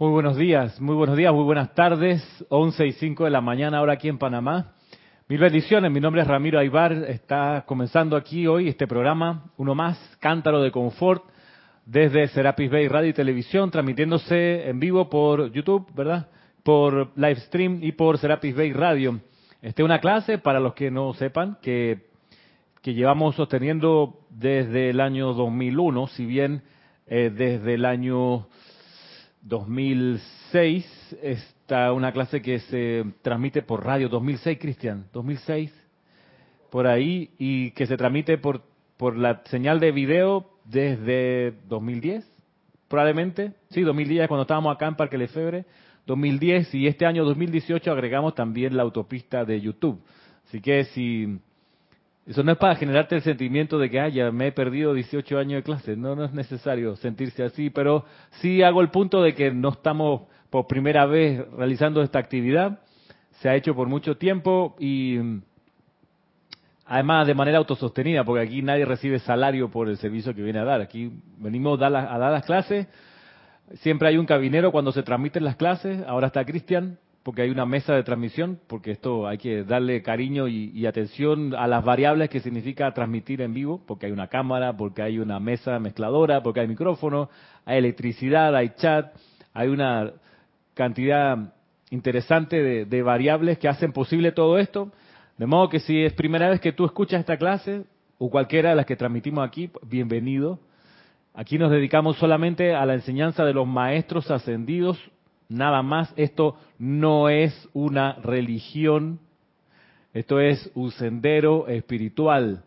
Muy buenos días, muy buenos días, muy buenas tardes. 11 y 5 de la mañana ahora aquí en Panamá. Mil bendiciones, mi nombre es Ramiro Aybar. Está comenzando aquí hoy este programa, uno más, Cántaro de Confort, desde Serapis Bay Radio y Televisión, transmitiéndose en vivo por YouTube, ¿verdad? Por live stream y por Serapis Bay Radio. Este una clase, para los que no sepan, que, que llevamos sosteniendo desde el año 2001, si bien eh, desde el año 2006 está una clase que se transmite por radio, 2006, Cristian, 2006, por ahí, y que se transmite por, por la señal de video desde 2010, probablemente, sí, 2010, cuando estábamos acá en Parque Lefebre, 2010, y este año 2018 agregamos también la autopista de YouTube. Así que si eso no es para generarte el sentimiento de que, ah, ya me he perdido 18 años de clase. No, no es necesario sentirse así, pero sí hago el punto de que no estamos por primera vez realizando esta actividad. Se ha hecho por mucho tiempo y además de manera autosostenida, porque aquí nadie recibe salario por el servicio que viene a dar. Aquí venimos a dar las clases. Siempre hay un cabinero cuando se transmiten las clases. Ahora está Cristian porque hay una mesa de transmisión, porque esto hay que darle cariño y, atención a las variables que significa transmitir en vivo, porque hay una cámara, porque hay una mesa mezcladora, porque hay micrófono, hay electricidad, hay chat, hay una cantidad interesante de, de variables que hacen posible todo esto. De modo que si es primera vez que tú escuchas esta clase, o cualquiera de las que transmitimos aquí, bienvenido. Aquí nos dedicamos solamente a la enseñanza de los maestros ascendidos nada más. Esto no es una religión, esto es un sendero espiritual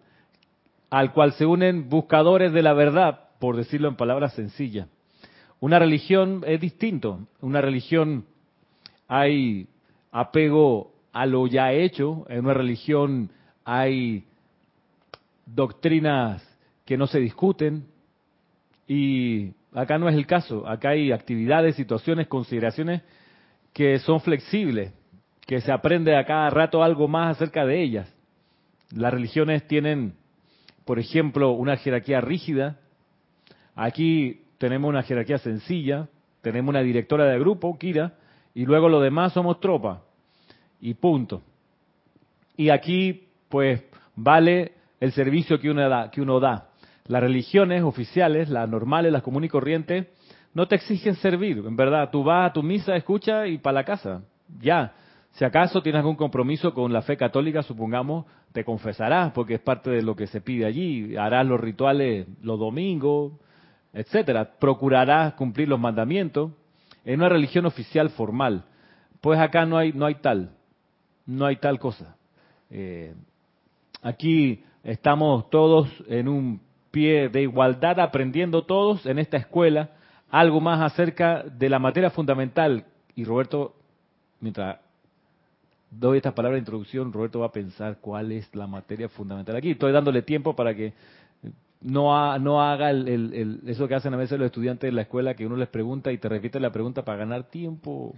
al cual se unen buscadores de la verdad, por decirlo en palabras sencillas. Una religión es distinto. Una religión hay apego a lo ya hecho. En una religión hay doctrinas que no se discuten. Y Acá no es el caso. Acá hay actividades, situaciones, consideraciones que son flexibles, que se aprende a cada rato algo más acerca de ellas. Las religiones tienen, por ejemplo, una jerarquía rígida. Aquí tenemos una jerarquía sencilla, tenemos una directora de grupo, Kira, y luego lo demás somos tropa. Y punto. Y aquí, pues, vale el servicio que uno da. Que uno da. Las religiones oficiales, las normales, las comunes y corrientes, no te exigen servir, en verdad. Tú vas a tu misa, escucha y para la casa. Ya. Si acaso tienes algún compromiso con la fe católica, supongamos, te confesarás, porque es parte de lo que se pide allí. Harás los rituales los domingos, etcétera. Procurarás cumplir los mandamientos en una religión oficial formal. Pues acá no hay, no hay tal, no hay tal cosa. Eh, aquí estamos todos en un pie de igualdad, aprendiendo todos en esta escuela algo más acerca de la materia fundamental. Y Roberto, mientras doy esta palabra de introducción, Roberto va a pensar cuál es la materia fundamental aquí. Estoy dándole tiempo para que no, no haga el, eso que hacen a veces los estudiantes de la escuela, que uno les pregunta y te repite la pregunta para ganar tiempo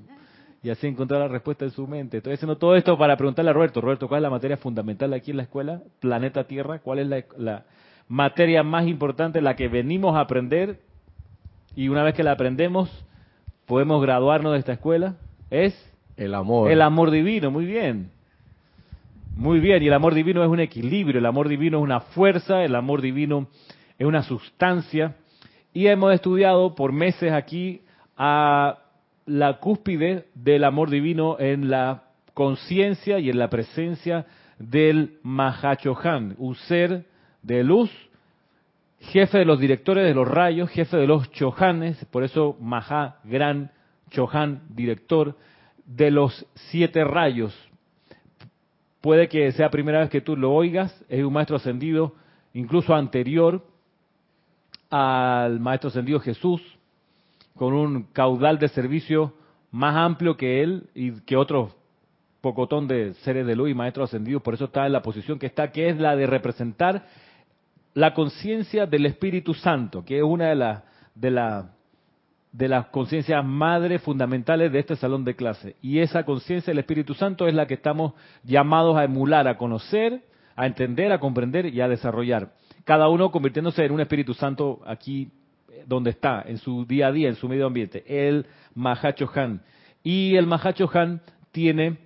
y así encontrar la respuesta en su mente. Estoy haciendo todo esto para preguntarle a Roberto, Roberto, ¿cuál es la materia fundamental aquí en la escuela? Planeta Tierra, ¿cuál es la materia más importante, la que venimos a aprender, y una vez que la aprendemos, podemos graduarnos de esta escuela, es el amor. El amor divino, muy bien. Muy bien, y el amor divino es un equilibrio, el amor divino es una fuerza, el amor divino es una sustancia. Y hemos estudiado por meses aquí a la cúspide del amor divino en la conciencia y en la presencia del Mahachohan, un ser de luz, jefe de los directores de los rayos, jefe de los chohanes, por eso Maha, gran chohan, director de los siete rayos. Puede que sea primera vez que tú lo oigas, es un maestro ascendido, incluso anterior al maestro ascendido Jesús, con un caudal de servicio más amplio que él y que otros pocotón de seres de luz y maestros ascendidos, por eso está en la posición que está, que es la de representar la conciencia del Espíritu Santo, que es una de, las de, las conciencias madres fundamentales de este salón de clase. Y esa conciencia del Espíritu Santo es la que estamos llamados a emular, a conocer, a entender, a comprender y a desarrollar. Cada uno convirtiéndose en un Espíritu Santo aquí donde está, en su día a día, en su medio ambiente, el Mahachohan. Y el Mahachohan tiene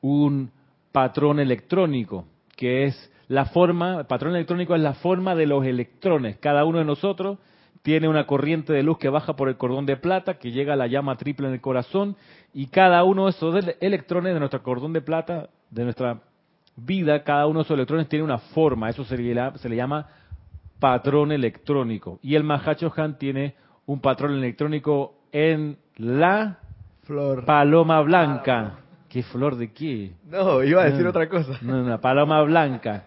un patrón electrónico, que es la forma, el patrón electrónico es la forma de los electrones. Cada uno de nosotros tiene una corriente de luz que baja por el cordón de plata, que llega a la llama triple en el corazón, y cada uno de esos electrones de nuestro cordón de plata, de nuestra vida, cada uno de esos electrones tiene una forma, eso se le, se le llama patrón electrónico. Y el Mahacho Han tiene un patrón electrónico en la flor. paloma blanca. ¿Qué flor de qué? No, iba a decir otra cosa. No, una paloma blanca.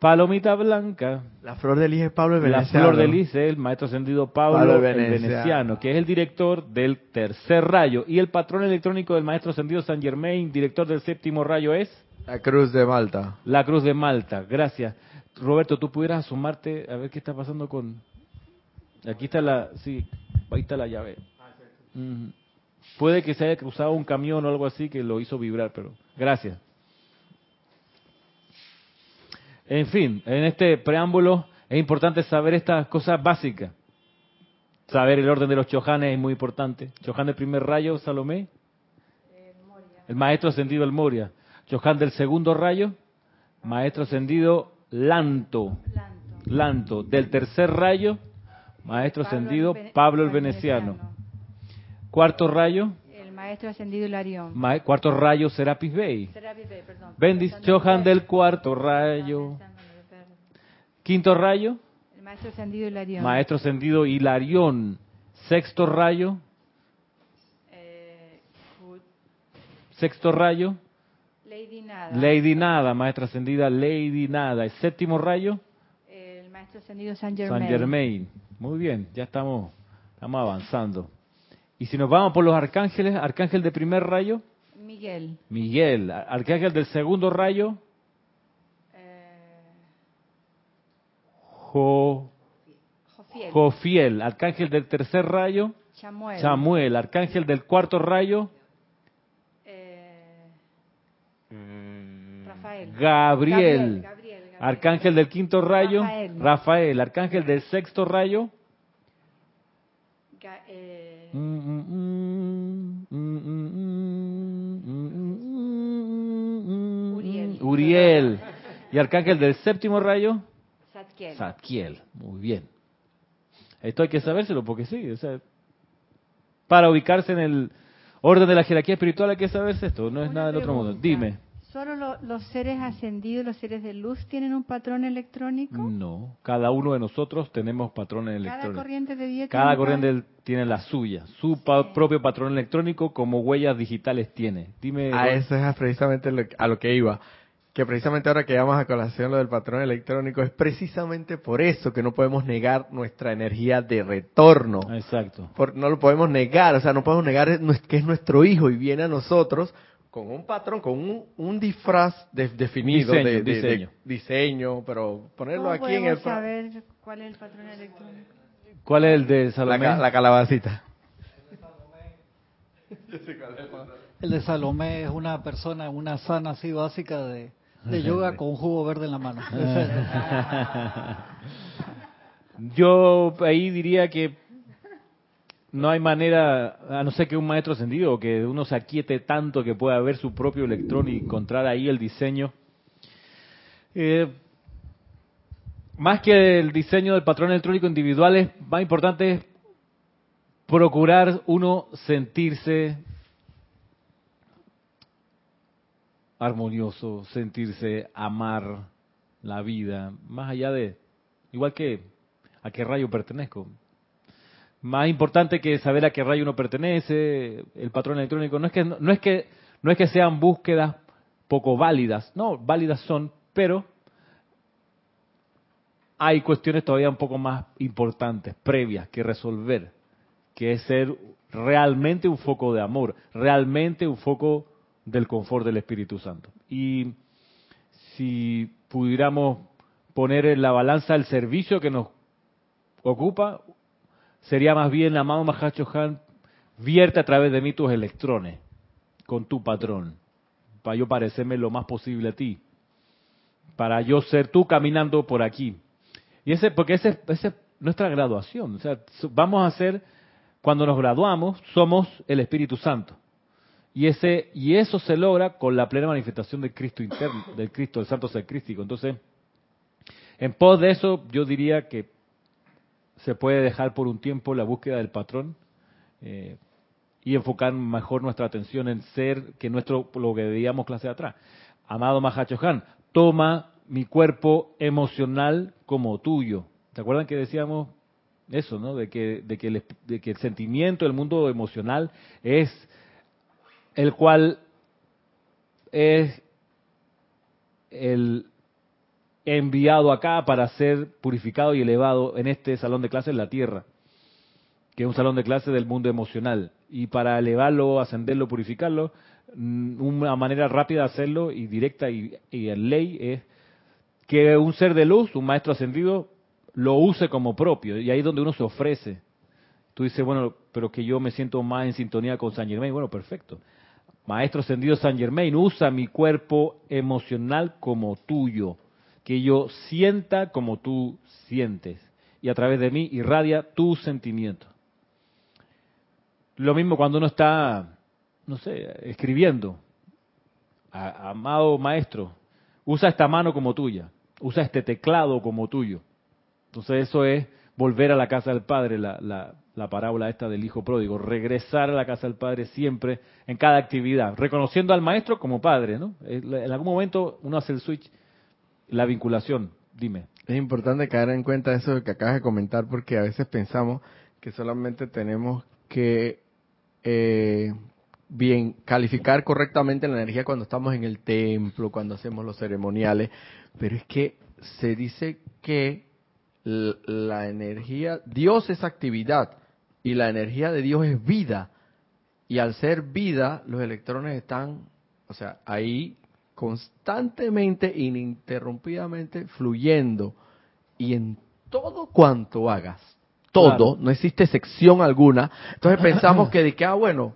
Palomita blanca. La flor de lis es Pablo el La Veneciano. flor de lis es el maestro ascendido Pablo, Pablo el el Veneciano. veneciano, que es el director del tercer rayo. Y el patrón electrónico del maestro ascendido San Germain, director del séptimo rayo, es La cruz de Malta. la Cruz de Malta. Gracias. Roberto, tú pudieras asomarte a ver qué está pasando con... Aquí está la... Sí, ahí está la llave. Ujú. Puede que se haya cruzado un camión o algo así que lo hizo vibrar, pero... Gracias. En fin, en este preámbulo es importante saber estas cosas básicas. Saber el orden de los chojanes es muy importante. Chohan del primer rayo, Salomé. El maestro ascendido el Moria. Chohan del segundo rayo, maestro ascendido Lanto. Lanto. Lanto. Del tercer rayo, maestro Pablo ascendido el Pablo el Veneciano. Cuarto rayo, maestro ascendido Hilarión. ma- cuarto rayo Serapis Bey. Serapis Bey, perdón. Bendis Chohan del cuarto rayo. Quinto rayo, El maestro ascendido Hilarión. maestro ascendido Hilarión. Sexto rayo, Eh, sexto rayo, Lady Nada. Lady Nada, maestra ascendida Lady Nada. El séptimo rayo, El maestro ascendido San Germain. San Germain. Muy bien, ya estamos, estamos avanzando. Y si nos vamos por los arcángeles, arcángel de primer rayo, Miguel. Miguel. Arcángel del segundo rayo, Eh, Jo, Jofiel. Jofiel. Arcángel del tercer rayo, Chamuel. Samuel. Arcángel del cuarto rayo, Eh, Rafael. Gabriel. Gabriel, Gabriel. Arcángel del quinto rayo, Rafael. Rafael. Arcángel del sexto rayo, Ga- eh, Uriel. Y arcángel del séptimo rayo, Zadkiel. Zadkiel. Muy bien. Esto hay que sabérselo porque sí, o sea, para ubicarse en el orden de la jerarquía espiritual hay que saberse esto, no es Una nada del otro mundo. Dime. ¿Solo lo- los seres ascendidos, los seres de luz, tienen un patrón electrónico? No, cada uno de nosotros tenemos patrones Cada electrónicos. corriente de vida Cada corriente tiene la suya, su pa- propio patrón electrónico como huellas digitales tiene. Dime. A eso es precisamente lo- a lo que iba. Que precisamente ahora que llamamos a colación lo del patrón electrónico, es precisamente por eso que no podemos negar nuestra energía de retorno. Exacto. Por- no lo podemos negar, o sea, no podemos negar que es nuestro hijo y viene a nosotros con un patrón, con un, un disfraz de- definido Diseño, de, de- de diseño. diseño, pero ponerlo ¿Cómo aquí en el... saber cuál es el patrón electrónico? ¿Cuál es el de La, Salomé? ca- la calabacita. El de Salomé es una persona, una sana así básica de, de yoga con jugo verde en la mano. Yo ahí diría que no hay manera, a no ser que un maestro ascendido, o que uno se aquiete tanto que pueda ver su propio electrón y encontrar ahí el diseño. Eh, más que el diseño del patrón electrónico individual, es más importante es procurar uno sentirse armonioso, sentirse amar la vida, más allá de, igual que a qué rayo pertenezco. Más importante que saber a qué rayo uno pertenece, el patrón electrónico, no es que no es que no es que sean búsquedas poco válidas, no, válidas son, pero hay cuestiones todavía un poco más importantes, previas que resolver, que es ser realmente un foco de amor, realmente un foco del confort del Espíritu Santo. Y si pudiéramos poner en la balanza el servicio que nos ocupa, sería más bien, amado Mahacho Han, vierte a través de mí tus electrones con tu patrón, para yo parecerme lo más posible a ti, para yo ser tú caminando por aquí. Y ese, porque ese, ese nuestra graduación. O sea, vamos a ser, cuando nos graduamos, somos el Espíritu Santo. Y ese y eso se logra con la plena manifestación del Cristo interno, del Cristo, del Santo Ser Crístico. Entonces, en pos de eso, yo diría que se puede dejar por un tiempo la búsqueda del patrón eh, y enfocar mejor nuestra atención en ser que nuestro lo que veíamos clase atrás. Amado Mahachohan, toma mi cuerpo emocional como tuyo. ¿Se acuerdan que decíamos eso, no? De que, de que, el, de que el sentimiento, el mundo emocional es el cual es el enviado acá para ser purificado y elevado en este salón de clases la tierra, que es un salón de clases del mundo emocional. Y para elevarlo, ascenderlo, purificarlo, mm, una manera rápida de hacerlo y directa y, y en ley es que un ser de luz, un maestro ascendido, lo use como propio. Y ahí es donde uno se ofrece. Tú dices, bueno, pero que yo me siento más en sintonía con San Germain. Bueno, perfecto. Maestro ascendido San Germain, usa mi cuerpo emocional como tuyo que yo sienta como tú sientes y a través de mí irradia tu sentimiento. Lo mismo cuando uno está, no sé, escribiendo. amado maestro, usa esta mano como tuya, usa este teclado como tuyo. Entonces eso es volver a la casa del Padre, la, la, la parábola esta del Hijo Pródigo, regresar a la casa del Padre siempre, en cada actividad, reconociendo al Maestro como Padre, ¿no? En algún momento uno hace el switch la vinculación, dime. Es importante caer en cuenta eso que acabas de comentar porque a veces pensamos que solamente tenemos que eh, bien calificar correctamente la energía cuando estamos en el templo, cuando hacemos los ceremoniales, pero es que se dice que la energía, Dios es actividad y la energía de Dios es vida. Y al ser vida, los electrones están, o sea, ahí constantemente, ininterrumpidamente fluyendo y en todo cuanto hagas, todo, no existe sección alguna. Entonces pensamos que de que, ah, bueno,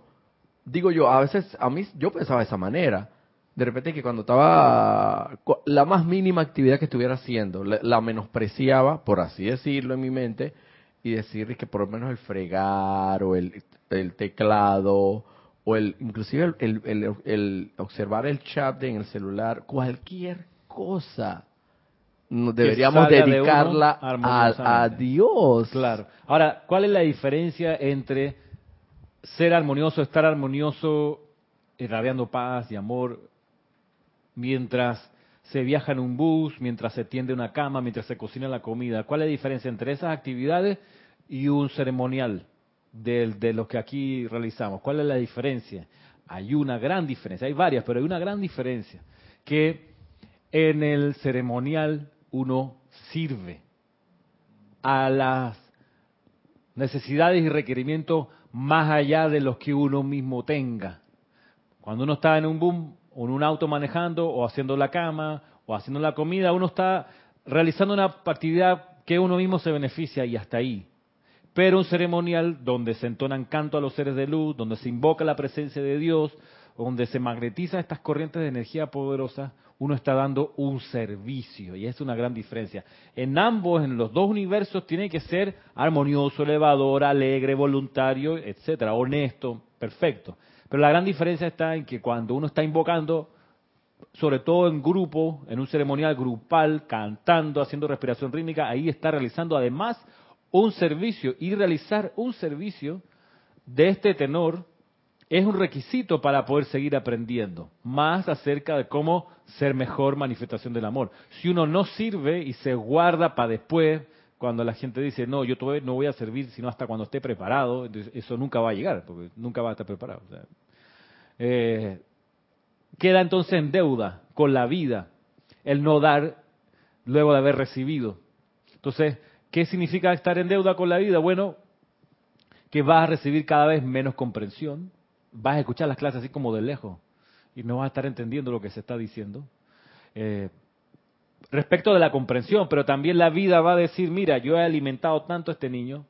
digo yo, a veces, a mí, yo pensaba de esa manera. De repente que cuando estaba la más mínima actividad que estuviera haciendo, la, menospreciaba, por así decirlo, en mi mente, y decir que por lo menos el fregar o el, el teclado o el inclusive el, el, observar el chat en el celular, cualquier cosa, deberíamos dedicarla a, Dios. Claro. Ahora, ¿cuál es la diferencia entre ser armonioso, estar armonioso, irradiando paz y amor, mientras se viaja en un bus, mientras se tiende una cama, mientras se cocina la comida? ¿Cuál es la diferencia entre esas actividades y un ceremonial? de, de lo que aquí realizamos. ¿Cuál es la diferencia? Hay una gran diferencia, hay varias, pero hay una gran diferencia, que en el ceremonial uno sirve a las necesidades y requerimientos más allá de los que uno mismo tenga. Cuando uno está en un boom, o en un auto manejando, o haciendo la cama, o haciendo la comida, uno está realizando una actividad que uno mismo se beneficia y hasta ahí pero un ceremonial donde se entonan canto a los seres de luz, donde se invoca la presencia de Dios, donde se magnetiza estas corrientes de energía poderosa, uno está dando un servicio y es una gran diferencia. En ambos, en los dos universos, tiene que ser armonioso, elevador, alegre, voluntario, etcétera, honesto, perfecto. Pero la gran diferencia está en que cuando uno está invocando, sobre todo en grupo, en un ceremonial grupal, cantando, haciendo respiración rítmica, ahí está realizando además un servicio y realizar un servicio de este tenor es un requisito para poder seguir aprendiendo más acerca de cómo ser mejor manifestación del amor. Si uno no sirve y se guarda para después, cuando la gente dice, no, yo todavía no voy a servir sino hasta cuando esté preparado, eso nunca va a llegar, porque nunca va a estar preparado. Eh, queda entonces en deuda con la vida el no dar luego de haber recibido. Entonces, ¿Qué significa estar en deuda con la vida? Bueno, que vas a recibir cada vez menos comprensión, vas a escuchar las clases así como de lejos y no vas a estar entendiendo lo que se está diciendo. Eh, respecto de la comprensión, pero también la vida va a decir, mira, yo he alimentado tanto a este niño,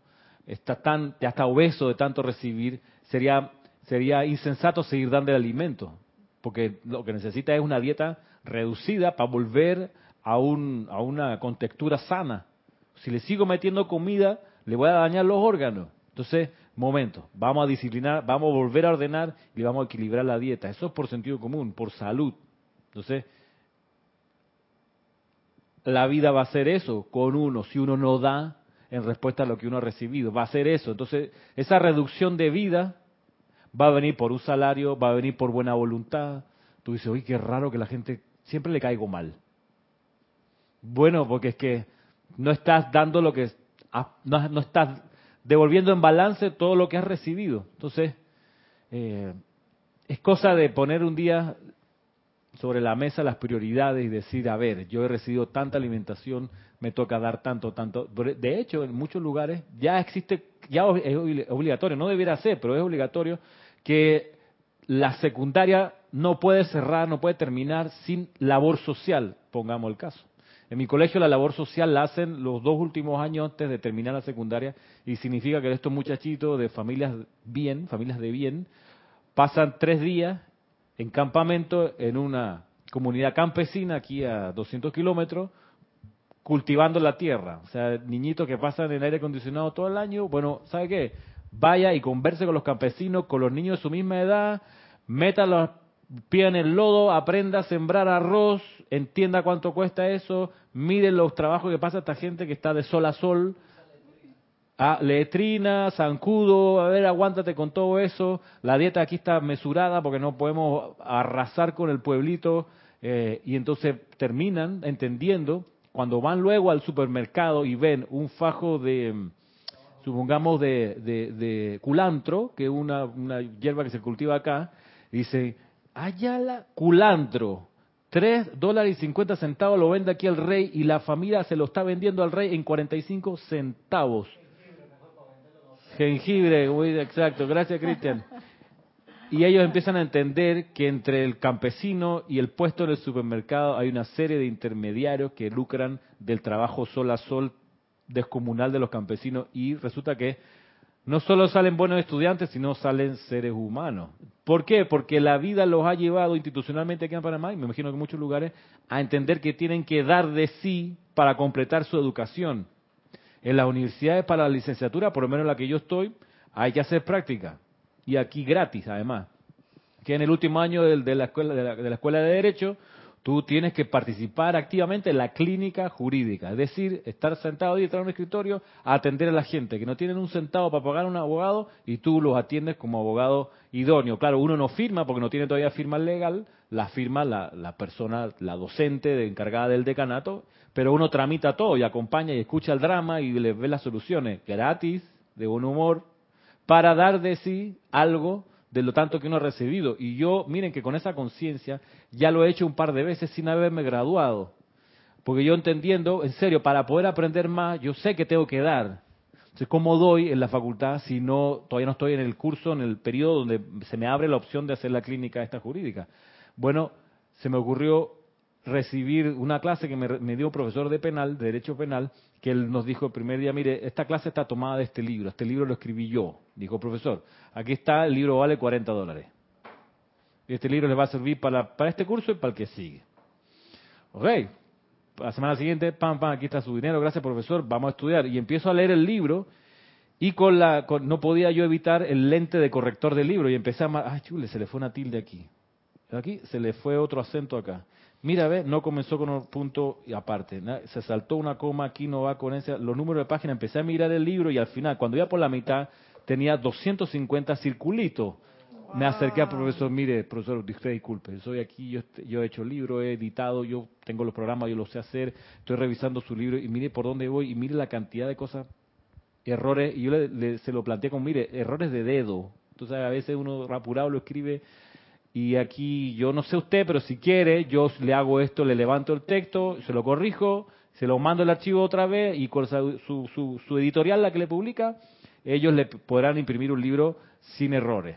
está tan, ya está obeso de tanto recibir, sería, sería insensato seguir dando el alimento, porque lo que necesita es una dieta reducida para volver a, un, a una contextura sana Si le sigo metiendo comida, le voy a dañar los órganos. Entonces, momento, vamos a disciplinar, vamos a volver a ordenar y vamos a equilibrar la dieta. Eso es por sentido común, por salud. Entonces, la vida va a ser eso con uno, si uno no da en respuesta a lo que uno ha recibido, va a ser eso. Entonces, esa reducción de vida va a venir por un salario, va a venir por buena voluntad. Tú dices, oye, qué raro que la gente siempre le caigo mal. Bueno, porque es que no estás dando lo que, no, no estás devolviendo en balance todo lo que has recibido. Entonces, eh, es cosa de poner un día sobre la mesa las prioridades y decir, a ver, yo he recibido tanta alimentación, me toca dar tanto, tanto. De hecho, en muchos lugares ya existe, ya es obligatorio, no debiera ser, pero es obligatorio que la secundaria no puede cerrar, no puede terminar sin labor social, pongamos el caso. En mi colegio la labor social la hacen los dos últimos años antes de terminar la secundaria y significa que estos muchachitos de familias bien, familias de bien, pasan tres días en campamento en una comunidad campesina aquí a 200 kilómetros cultivando la tierra. O sea, niñitos que pasan en aire acondicionado todo el año, bueno, ¿sabe qué? Vaya y converse con los campesinos, con los niños de su misma edad, meta pies en el lodo, aprenda a sembrar arroz, entienda cuánto cuesta eso, mire los trabajos que pasa esta gente que está de sol a sol, a letrina, zancudo, a ver, aguántate con todo eso. La dieta aquí está mesurada porque no podemos arrasar con el pueblito. Eh, y entonces terminan entendiendo, cuando van luego al supermercado y ven un fajo de, supongamos, de, de, culantro, que es una, una hierba que se cultiva acá, dice, Ayala culantro, 3 dólares y 50 centavos lo vende aquí el rey y la familia se lo está vendiendo al rey en 45 centavos. Jengibre, exacto. Gracias, Cristian. Y ellos empiezan a entender que entre el campesino y el puesto en el supermercado hay una serie de intermediarios que lucran del trabajo sol a sol descomunal de los campesinos y resulta que no solo salen buenos estudiantes, sino salen seres humanos. ¿Por qué? Porque la vida los ha llevado institucionalmente aquí en Panamá, y me imagino que en muchos lugares, a entender que tienen que dar de sí para completar su educación. En las universidades para la licenciatura, por lo menos en la que yo estoy, hay que hacer práctica. Y aquí gratis, además. Que en el último año de, la, escuela, de la escuela de Derecho, Tú tienes que participar activamente en la clínica jurídica, es decir, estar sentado ahí detrás de un escritorio a atender a la gente que no tienen un centavo para pagar a un abogado y tú los atiendes como abogado idóneo. Claro, uno no firma porque no tiene todavía firma legal, la firma la, la persona, la docente de, encargada del decanato, pero uno tramita todo y acompaña y escucha el drama y le ve las soluciones gratis, de buen humor, para dar de sí algo de lo tanto que uno ha recibido. Y yo, miren que con esa conciencia ya lo he hecho un par de veces sin haberme graduado. Porque yo entendiendo, en serio, para poder aprender más, yo sé que tengo que dar. Entonces, ¿cómo doy en la facultad si no todavía no estoy en el curso, en el periodo donde se me abre la opción de hacer la clínica esta jurídica? Bueno, se me ocurrió recibir una clase que me, dio un profesor de penal, de derecho penal, que él nos dijo el primer día, mire, esta clase está tomada de este libro, este libro lo escribí yo, dijo profesor, aquí está, el libro vale 40 dólares. Este libro les va a servir para, para este curso y para el que sigue. Ok, la semana siguiente, pam, pam, aquí está su dinero, gracias profesor, vamos a estudiar. Y empiezo a leer el libro y con la, no podía yo evitar el lente de corrector del libro y empecé a, ay chule, se le fue una tilde aquí. Aquí se le fue otro acento acá. Mira, ve, no comenzó con un punto y aparte. Se saltó una coma, aquí no va con ese. Los números de página, empecé a mirar el libro y al final, cuando iba por la mitad, tenía 250 circulitos. Me acerqué al profesor, mire, profesor, usted disculpe, soy aquí, yo, yo he hecho libro, he editado, yo tengo los programas, yo lo sé hacer, estoy revisando su libro y mire por dónde voy y mire la cantidad de cosas, errores, y yo le, se lo planteé con, mire, errores de dedo. Entonces a veces uno apurado lo escribe y aquí yo no sé usted, pero si quiere, yo le hago esto, le levanto el texto, se lo corrijo, se lo mando el archivo otra vez y con su, su, su editorial, la que le publica, ellos le podrán imprimir un libro sin errores.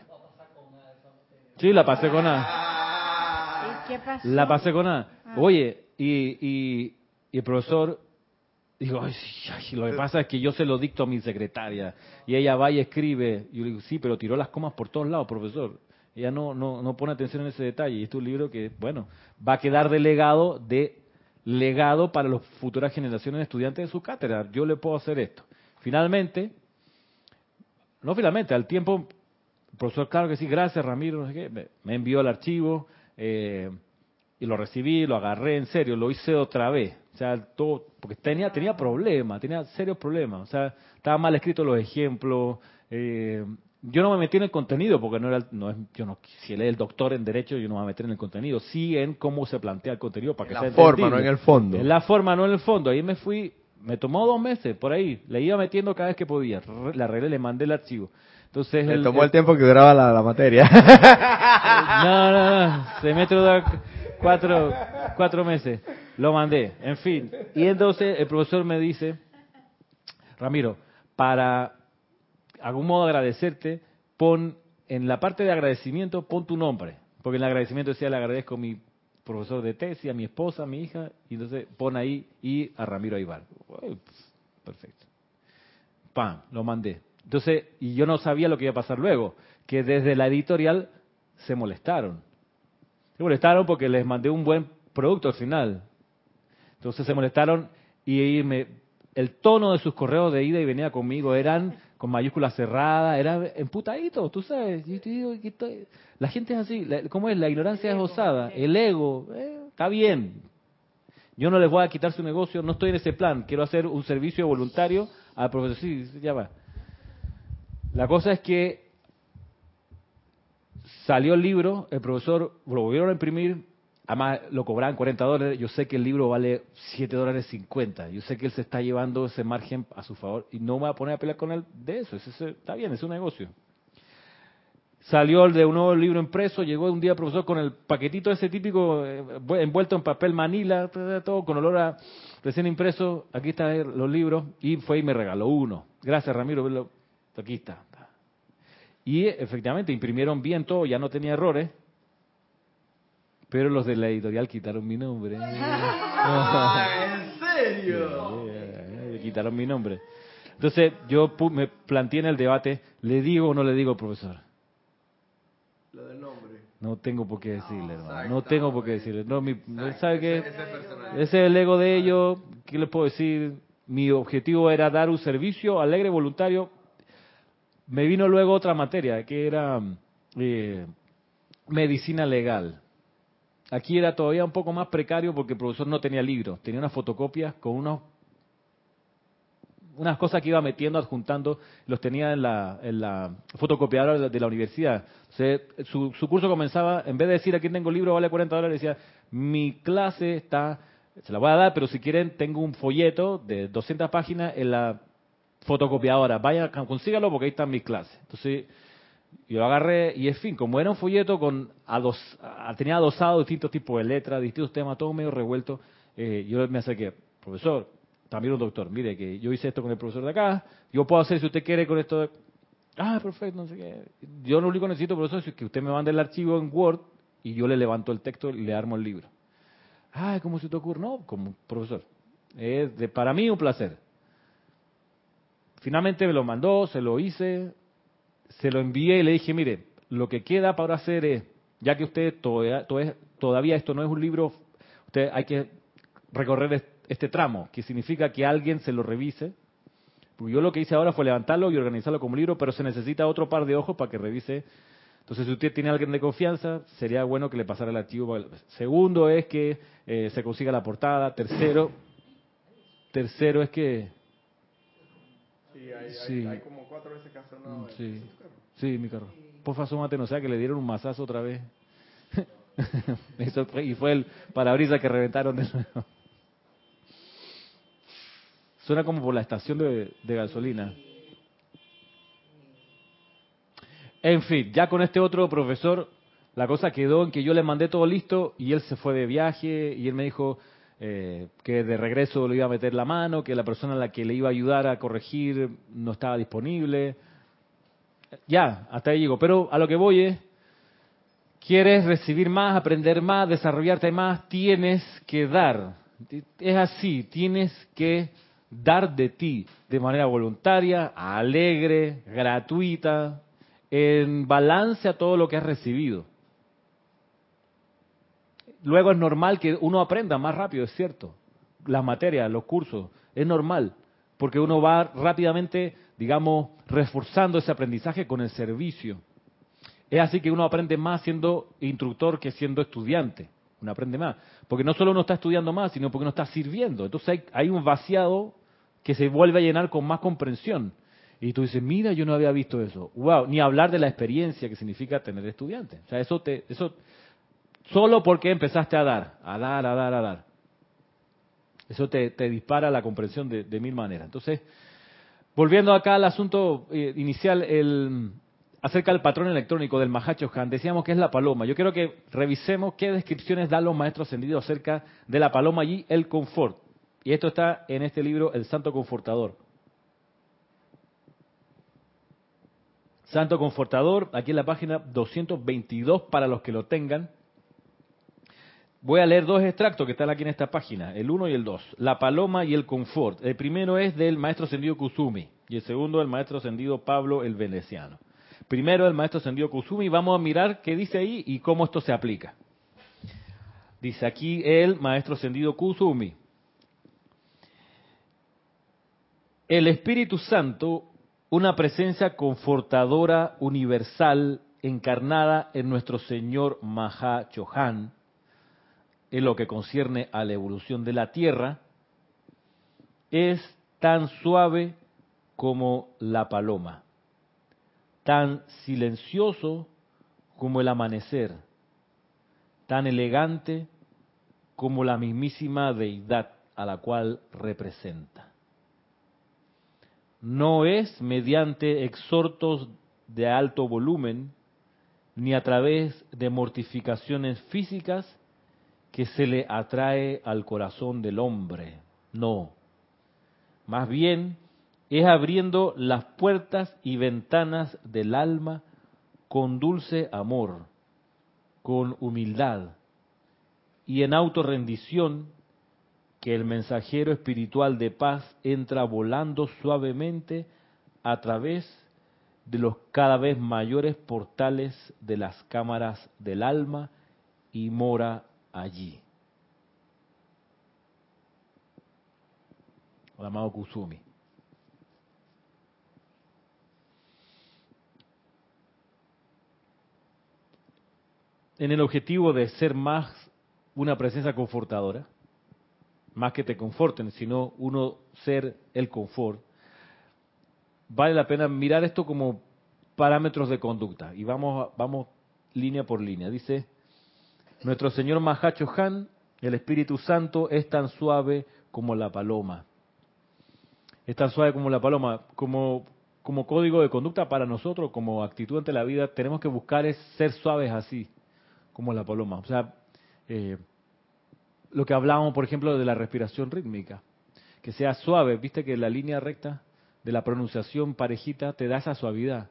Sí, la pasé con A. ¿Y qué pasó? La pasé con A. Ah. Oye, y, y, el profesor dijo, ay, lo que pasa es que yo se lo dicto a mi secretaria y ella va y escribe. Y yo le digo, sí, pero tiró las comas por todos lados, profesor ella no, no, no pone atención en ese detalle. Y este es un libro que, bueno, va a quedar delegado de legado para las futuras generaciones de estudiantes de su cátedra. Yo le puedo hacer esto. Finalmente, no finalmente, al tiempo, el profesor, claro que sí, gracias Ramiro, no sé qué, me, envió el archivo eh, y lo recibí, lo agarré en serio, lo hice otra vez. O sea, todo, porque tenía, tenía problemas, tenía serios problemas. O sea, estaban mal escritos los ejemplos. Eh, yo no me metí en el contenido porque no era, no es, yo no, si él es el doctor en derecho, yo no me voy a meter en el contenido, sí en cómo se plantea el contenido para que En sea la forma, entendible. no en el fondo. En la forma, no en el fondo. Ahí me fui, me tomó dos meses por ahí, le iba metiendo cada vez que podía, Re- le arreglé, le mandé el archivo. Entonces Le el- tomó el el- tiempo que duraba la, la materia. no, no, no, se me cuatro, cuatro meses. Lo mandé, en fin. Y entonces el profesor me dice, Ramiro, para algún modo agradecerte, pon en la parte de agradecimiento, pon tu nombre. Porque en el agradecimiento decía, le agradezco a mi profesor de tesis, a mi esposa, a mi hija, y entonces pon ahí y a Ramiro Aybar. Pf, Perfecto. Pam, lo mandé. Entonces, y yo no sabía lo que iba a pasar luego, que desde la editorial se molestaron. Se molestaron porque les mandé un buen producto al final. Entonces se molestaron y me, el tono de sus correos de ida y venida conmigo eran con mayúsculas cerradas, era emputadito, tú sabes. Yo te digo la gente es así, ¿cómo es? La ignorancia es osada, el ego, eh, está bien. Yo no les voy a quitar su negocio, no estoy en ese plan, quiero hacer un servicio voluntario al profesor. Sí, sí, ya va. La cosa es que salió el libro, el profesor lo volvieron a imprimir, además lo cobraban 40 dólares, yo sé que el libro vale 7 dólares 50, yo sé que él se está llevando ese margen a su favor y no me voy a poner a pelear con él de eso, está bien, es un negocio. Salió el de un nuevo libro impreso, llegó un día el profesor con el paquetito ese típico eh, envuelto en papel manila, todo con olor a recién impreso, aquí están los libros, y fue y me regaló uno. Gracias Ramiro, aquí está. Y efectivamente imprimieron bien todo, ya no tenía errores, pero los de la editorial quitaron mi nombre. ¿En serio? Eh, quitaron mi nombre. Entonces yo me planteé en el debate, ¿le digo o no le digo, profesor? Lo del nombre. No tengo por qué decirle, hermano. No tengo por qué decirle. No, mi. ¿Sabe qué? Ese es el ego de ellos. ¿Qué les puedo decir? Mi objetivo era dar un servicio alegre, voluntario. Me vino luego otra materia, que era eh, medicina legal. Aquí era todavía un poco más precario porque el profesor no tenía libros, tenía unas fotocopias con unos unas cosas que iba metiendo, adjuntando, los tenía en la, en la fotocopiadora de la, universidad. O su, su curso comenzaba, en vez de decir aquí tengo libro, vale 40 dólares, decía, mi clase está, se la voy a dar, pero si quieren tengo un folleto de 200 páginas en la fotocopiadora, vayan, consígalo porque ahí están mis clases. Entonces, yo agarré, y en fin, como era un folleto con ados, tenía adosado distintos tipos de letras, distintos temas, todo medio revuelto, eh, yo me acerqué, profesor, también un doctor, mire que yo hice esto con el profesor de acá, yo puedo hacer si usted quiere con esto. de- Ah, perfecto, no sé qué. Yo lo único que necesito, profesor, es que usted me mande el archivo en Word y yo le levanto el texto y le armo el libro. Ah, ¿cómo se te ocurre? No, como profesor. Es de, para mí un placer. Finalmente me lo mandó, se lo hice, se lo envié y le dije, mire, lo que queda para hacer es, ya que usted todavía, todavía- esto no es un libro, usted hay que recorrer es- este tramo, que significa que alguien se lo revise. Porque yo lo que hice ahora fue levantarlo y organizarlo como libro, pero se necesita otro par de ojos para que revise. Entonces, si usted tiene a alguien de confianza, sería bueno que le pasara el archivo. Segundo es que eh, se consiga la portada. Tercero, tercero es que Sí, hay, Sí. hay como cuatro veces que ha sonado. el- Sí, sí, mi carro. Porfa, súmate, no sea que le dieron un mazazo otra vez. Eso fue, y fue el parabrisas que reventaron de nuevo. Suena como por la estación de, de gasolina. En fin, ya con este otro profesor, la cosa quedó en que yo le mandé todo listo y él se fue de viaje y él me dijo eh, que de regreso le iba a meter la mano, que la persona a la que le iba a ayudar a corregir no estaba disponible. Ya, hasta ahí llego. Pero a lo que voy es, quieres recibir más, aprender más, desarrollarte más, tienes que dar. Es así, tienes que dar de ti de manera voluntaria, alegre, gratuita, en balance a todo lo que has recibido. Luego es normal que uno aprenda más rápido, es cierto. las materias, los cursos. Es normal, porque uno va rápidamente, digamos, reforzando ese aprendizaje con el servicio. Es así que uno aprende más siendo instructor que siendo estudiante. Uno aprende más. Porque no solo uno está estudiando más, sino porque uno está sirviendo. Entonces hay, hay un vaciado que se vuelve a llenar con más comprensión. Y tú dices, mira, yo no había visto eso. Wow, ni hablar de la experiencia que significa tener estudiantes. O sea, eso te, eso, solo porque empezaste a dar, a dar, a dar, a dar. Eso te, dispara la comprensión de, de, mil maneras. Entonces, volviendo acá al asunto eh, inicial, el, acerca del patrón electrónico del Mahacho Han, decíamos que es la paloma. Yo quiero que revisemos qué descripciones dan los maestros ascendidos acerca de la paloma y el confort. Y esto está en este libro, El Santo Confortador. Santo Confortador, aquí en la página 222 para los que lo tengan. Voy a leer dos extractos que están aquí en esta página, el 1 y el 2. La paloma y el confort. El primero es del maestro ascendido Kusumi y el segundo del maestro ascendido Pablo el Veneciano. Primero el maestro ascendido Kusumi, vamos a mirar qué dice ahí y cómo esto se aplica. Dice aquí el maestro ascendido Kusumi. El Espíritu Santo una presencia confortadora universal encarnada en nuestro Señor Maha Chohan, en lo que concierne a la evolución de la Tierra, es tan suave como la paloma, tan silencioso como el amanecer, tan elegante como la mismísima deidad a la cual representa. No es mediante exhortos de alto volumen, ni a través de mortificaciones físicas que se le atrae al corazón del hombre. No. Más bien es abriendo las puertas y ventanas del alma con dulce amor, con humildad y en autorrendición que el mensajero espiritual de paz entra volando suavemente a través de los cada vez mayores portales de las cámaras del alma y mora allí. El amado Kusumi. En el objetivo de ser más una presencia confortadora, más que te conforten, sino uno ser el confort, vale la pena mirar esto como parámetros de conducta. Y vamos, vamos línea por línea. Dice, nuestro Señor Mahacho Han, el Espíritu Santo, es tan suave como la paloma. Es tan suave como la paloma. Como, como código de conducta para nosotros, como actitud ante la vida, tenemos que buscar es ser suaves así, como la paloma. O sea, eh, lo que hablábamos, por ejemplo, de la respiración rítmica, que sea suave, viste que la línea recta de la pronunciación parejita te da esa suavidad.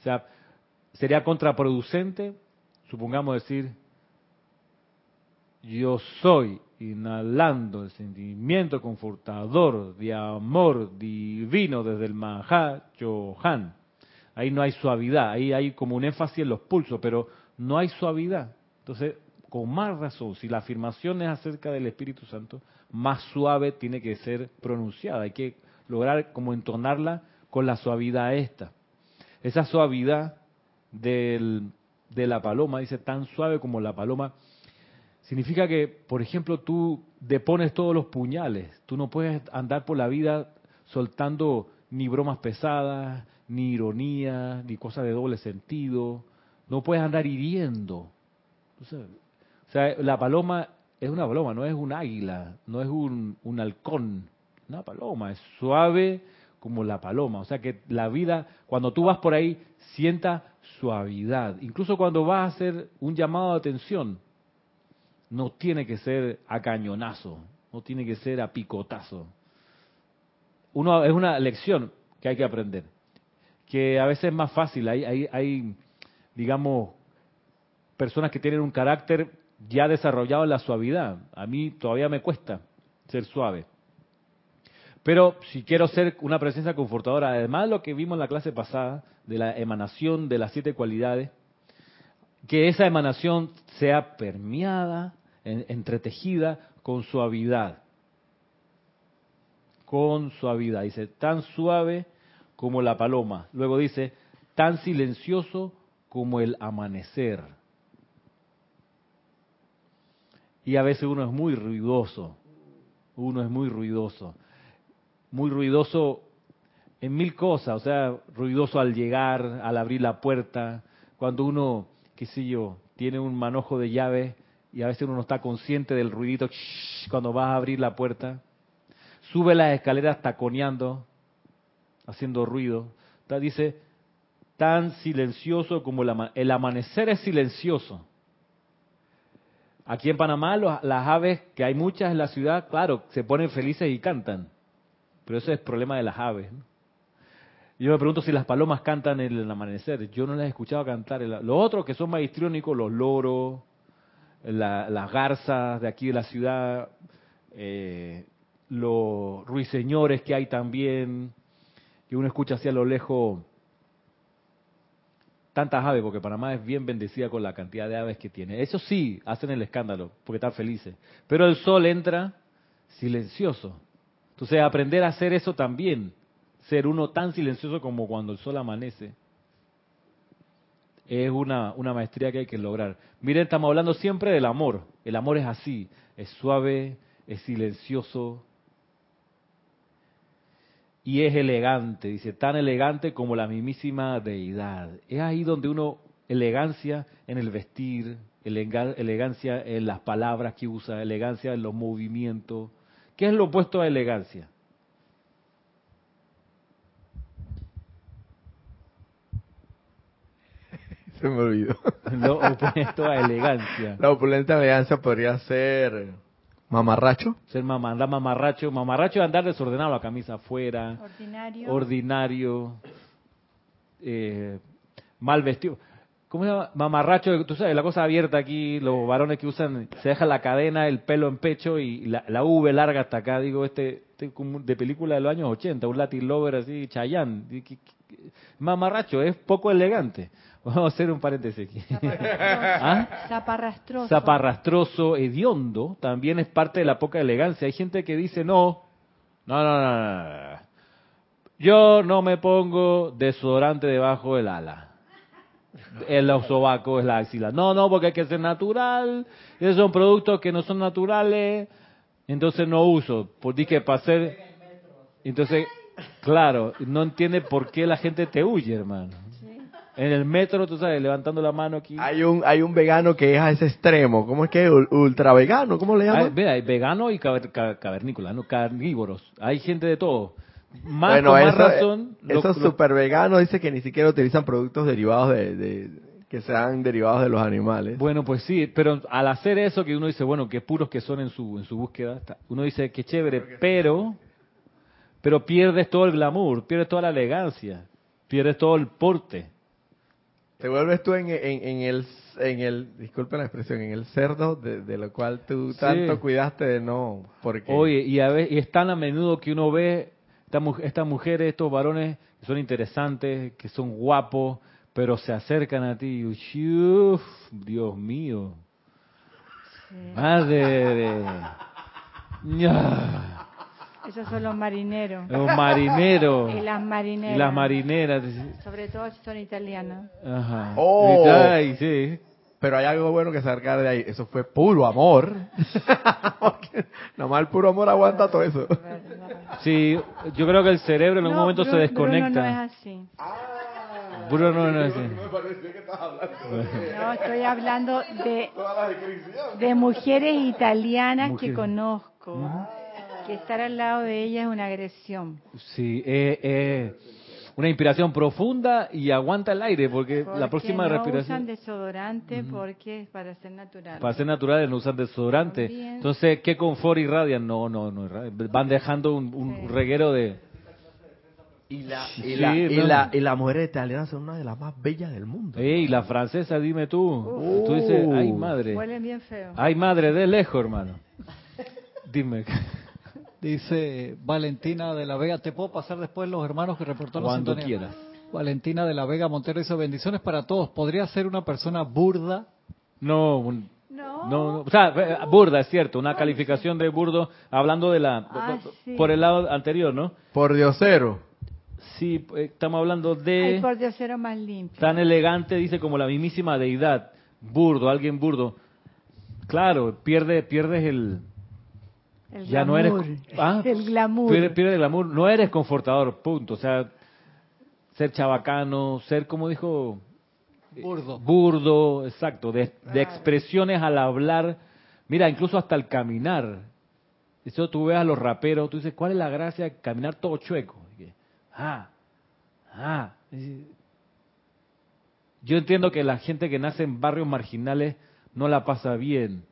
O sea, sería contraproducente, supongamos decir, yo soy, inhalando el sentimiento confortador de amor divino desde el Mahachohan. Ahí no hay suavidad, ahí hay como un énfasis en los pulsos, pero no hay suavidad. Entonces, con más razón, si la afirmación es acerca del Espíritu Santo, más suave tiene que ser pronunciada. Hay que lograr como entonarla con la suavidad esta. Esa suavidad del, de la paloma, dice tan suave como la paloma, significa que, por ejemplo, tú depones todos los puñales. Tú no puedes andar por la vida soltando ni bromas pesadas, ni ironía, ni cosas de doble sentido. No puedes andar hiriendo. Entonces, sea, la paloma es una paloma, no es un águila, no es un, un halcón, una paloma, es suave como la paloma. O sea que la vida, cuando tú vas por ahí, sienta suavidad. Incluso cuando vas a hacer un llamado de atención, no tiene que ser a cañonazo, no tiene que ser a picotazo. Uno, es una lección que hay que aprender, que a veces es más fácil. Hay, hay, hay digamos, personas que tienen un carácter ya desarrollado la suavidad. A mí todavía me cuesta ser suave. Pero si quiero ser una presencia confortadora, además de lo que vimos en la clase pasada, de la emanación de las siete cualidades, que esa emanación sea permeada, entretejida con suavidad. con suavidad. Dice, tan suave como la paloma. Luego dice, tan silencioso como el amanecer. Y a veces uno es muy ruidoso, uno es muy ruidoso, muy ruidoso en mil cosas, o sea, ruidoso al llegar, al abrir la puerta, cuando uno, qué sé yo, tiene un manojo de llave y a veces uno no está consciente del ruidito cuando vas a abrir la puerta, sube las escaleras taconeando, haciendo ruido, dice, tan silencioso como el, amanecer es silencioso. Aquí en Panamá las aves, que hay muchas en la ciudad, claro, se ponen felices y cantan. Pero ese es el problema de las aves. Yo me pregunto si las palomas cantan en el amanecer. Yo no las he escuchado cantar. Los otros que son más histriónicos, los loros, las garzas de aquí de la ciudad, eh, los ruiseñores que hay también, que uno escucha así a lo lejos tantas aves, porque Panamá es bien bendecida con la cantidad de aves que tiene. Eso sí, hacen el escándalo, porque están felices. Pero el sol entra silencioso. Entonces, aprender a hacer eso también, ser uno tan silencioso como cuando el sol amanece, es una, una maestría que hay que lograr. Miren, estamos hablando siempre del amor. El amor es así, es suave, es silencioso, y es elegante, dice, tan elegante como la mismísima deidad. Es ahí donde uno, elegancia en el vestir, elegancia en las palabras que usa, elegancia en los movimientos. ¿Qué es lo opuesto a elegancia? Se me olvidó. Lo opuesto a elegancia. La opulenta elegancia podría ser Mamarracho. Ser mamá, mamarracho. Mamarracho es andar desordenado, la camisa afuera. Ordinario. Ordinario. Eh, mal vestido. ¿Cómo se llama? Mamarracho, tú sabes, la cosa abierta aquí, los varones que usan, se deja la cadena, el pelo en pecho y la, la V larga hasta acá, digo, este, este de película de los años 80, un Latin Lover así, Chayán. Mamarracho, es poco elegante. Vamos a hacer un paréntesis aquí. ¿Ah? Zaparrastroso. Zaparrastroso, hediondo, también es parte de la poca elegancia. Hay gente que dice, no, no, no, no, no. Yo no me pongo desodorante debajo del ala. El sobaco es la axila. No, no, porque hay que ser natural. Esos son productos que no son naturales. Entonces no uso. Porque que para ser... Entonces, claro, no entiende por qué la gente te huye, hermano. En el metro, tú sabes, levantando la mano aquí. Hay un hay un vegano que es a ese extremo. ¿Cómo es que es? Ultra vegano, ¿cómo le llaman? Hay, vegano y cavernícola, ¿no? carnívoros. Hay gente de todo. Más, bueno, con más razón. Esos super veganos dicen que ni siquiera utilizan productos derivados de, que sean derivados de los animales. Bueno, pues sí, pero al hacer eso que uno dice, bueno, qué puros que son en su en su búsqueda, uno dice qué chévere, pero pero pierdes todo el glamour, pierdes toda la elegancia, pierdes todo el porte. Te vuelves tú en, en, el, en el, disculpe la expresión, en el cerdo de, lo cual tú tanto cuidaste de no. Porque... Oye, y, a y es tan a menudo que uno ve estas mujeres, estos varones que son interesantes, que son guapos, pero se acercan a ti y, uf, Dios mío. Madre de... Esos son los marineros. Los marineros. y las marineras. Y las marineras. Sobre todo si son italianas. Ajá. Oh. Ay, sí. Pero hay algo bueno que sacar de ahí. Eso fue puro amor. nomás el puro amor aguanta todo eso. Sí, yo creo que el cerebro en algún momento se desconecta. Bruno no es así. Bruno no, es así. No, estoy hablando de, de mujeres italianas que conozco que estar al lado de ella es una agresión. Sí, eh, eh, una inspiración profunda y aguanta el aire porque, la próxima no respiración. usan desodorante porque es para ser natural. Para ser naturales no usan desodorante. Entonces, ¿qué confort irradian? No, no, no. Van dejando un, reguero de. Y la, y, la, y, la, y mujeres italianas son una de las más bellas del mundo. y la francesa, dime tú. Tú dices, ay madre. Huelen bien feo. Ay madre, de lejos, hermano. Dime. Dice Valentina de la Vega, ¿te puedo pasar después los hermanos que reportó la Cuando quieras. Valentina de la Vega Montero dice bendiciones para todos. ¿Podría ser una persona burda? No, no, No, o sea, eh, burda, es cierto, una calificación de burdo, hablando de la, Ah, por sí. el lado anterior, ¿no? Por diosero. Sí, eh, estamos hablando de Ay, por Dios, era más limpio. tan elegante, dice, como la mismísima deidad. Burdo, alguien burdo. Claro, pierde, pierdes el, El ya no eres, glamour. ah, El glamour. Pierde, pierde el glamour, no eres confortador, punto. O sea, ser chabacano, ser, como dijo, Burdo. burdo, exacto, de, de expresiones al hablar. Mira, incluso hasta el caminar. Eso tú ves a los raperos, tú dices, ¿cuál es la gracia de caminar todo chueco? Y Ah, ah. Yo entiendo que la gente que nace en barrios marginales no la pasa bien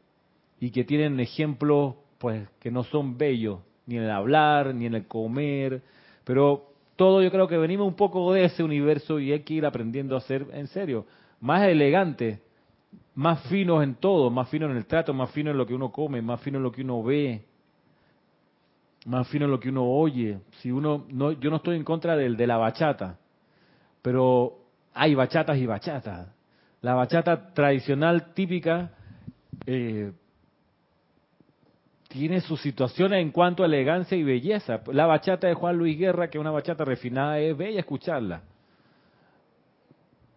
y que tienen ejemplos pues que no son bellos, ni en el hablar, ni en el comer, pero todo yo creo que venimos un poco de ese universo y hay que ir aprendiendo a ser, en serio, más elegante, más finos en todo, más fino en el trato, más fino en lo que uno come, más fino en lo que uno ve, más fino en lo que uno oye. Si uno, no, yo no estoy en contra del de la bachata, pero hay bachatas y bachatas. La bachata tradicional típica eh, tiene sus situaciones en cuanto a elegancia y belleza. La bachata de Juan Luis Guerra, que es una bachata refinada, es bella escucharla.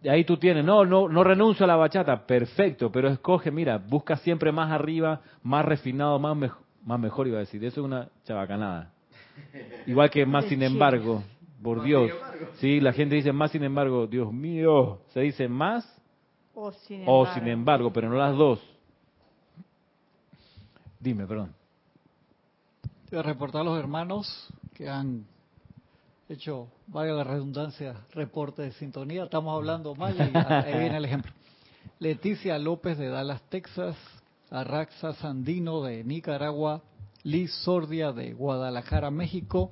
Y ahí tú tienes, no, no, no renuncio a la bachata, perfecto, pero escoge, mira, busca siempre más arriba, más refinado, más, mej- más mejor iba a decir, eso es una chabacanada. Igual que más sin embargo, por Dios. Sí, la gente dice más sin embargo, Dios mío, se dice más O sin o sin embargo, pero no las dos. Dime, perdón. Voy a reportar a los hermanos que han hecho, vaya la redundancia, reporte de sintonía. Estamos hablando mal y ahí viene el ejemplo. Leticia López de Dallas, Texas. Arraxa Sandino de Nicaragua. Liz Sordia de Guadalajara, México.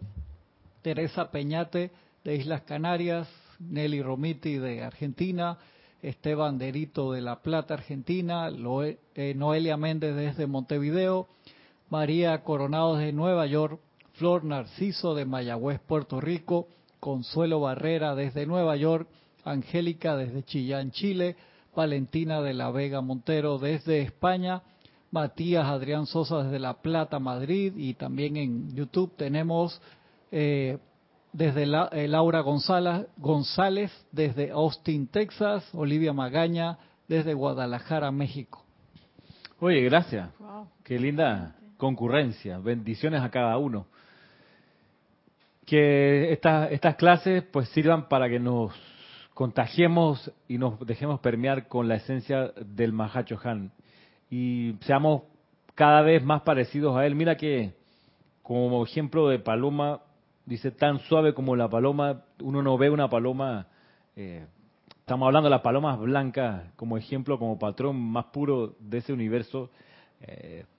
Teresa Peñate de Islas Canarias. Nelly Romiti de Argentina. Esteban Derito de La Plata, Argentina. Eh, Noelia Méndez desde Montevideo. María Coronado de Nueva York, Flor Narciso de Mayagüez, Puerto Rico, Consuelo Barrera desde Nueva York, Angélica desde Chillán, Chile, Valentina de la Vega Montero desde España, Matías Adrián Sosa desde La Plata, Madrid, y también en YouTube tenemos eh, desde la- eh, Laura González, González desde Austin, Texas, Olivia Magaña desde Guadalajara, México. Oye, gracias. Wow. Qué linda concurrencia. Bendiciones a cada uno. Que estas estas clases pues sirvan para que nos contagiemos y nos dejemos permear con la esencia del Mahacho Han y seamos cada vez más parecidos a él. Mira que como ejemplo de paloma dice tan suave como la paloma, uno no ve una paloma eh, Estamos hablando de las palomas blancas como ejemplo, como patrón más puro de ese universo,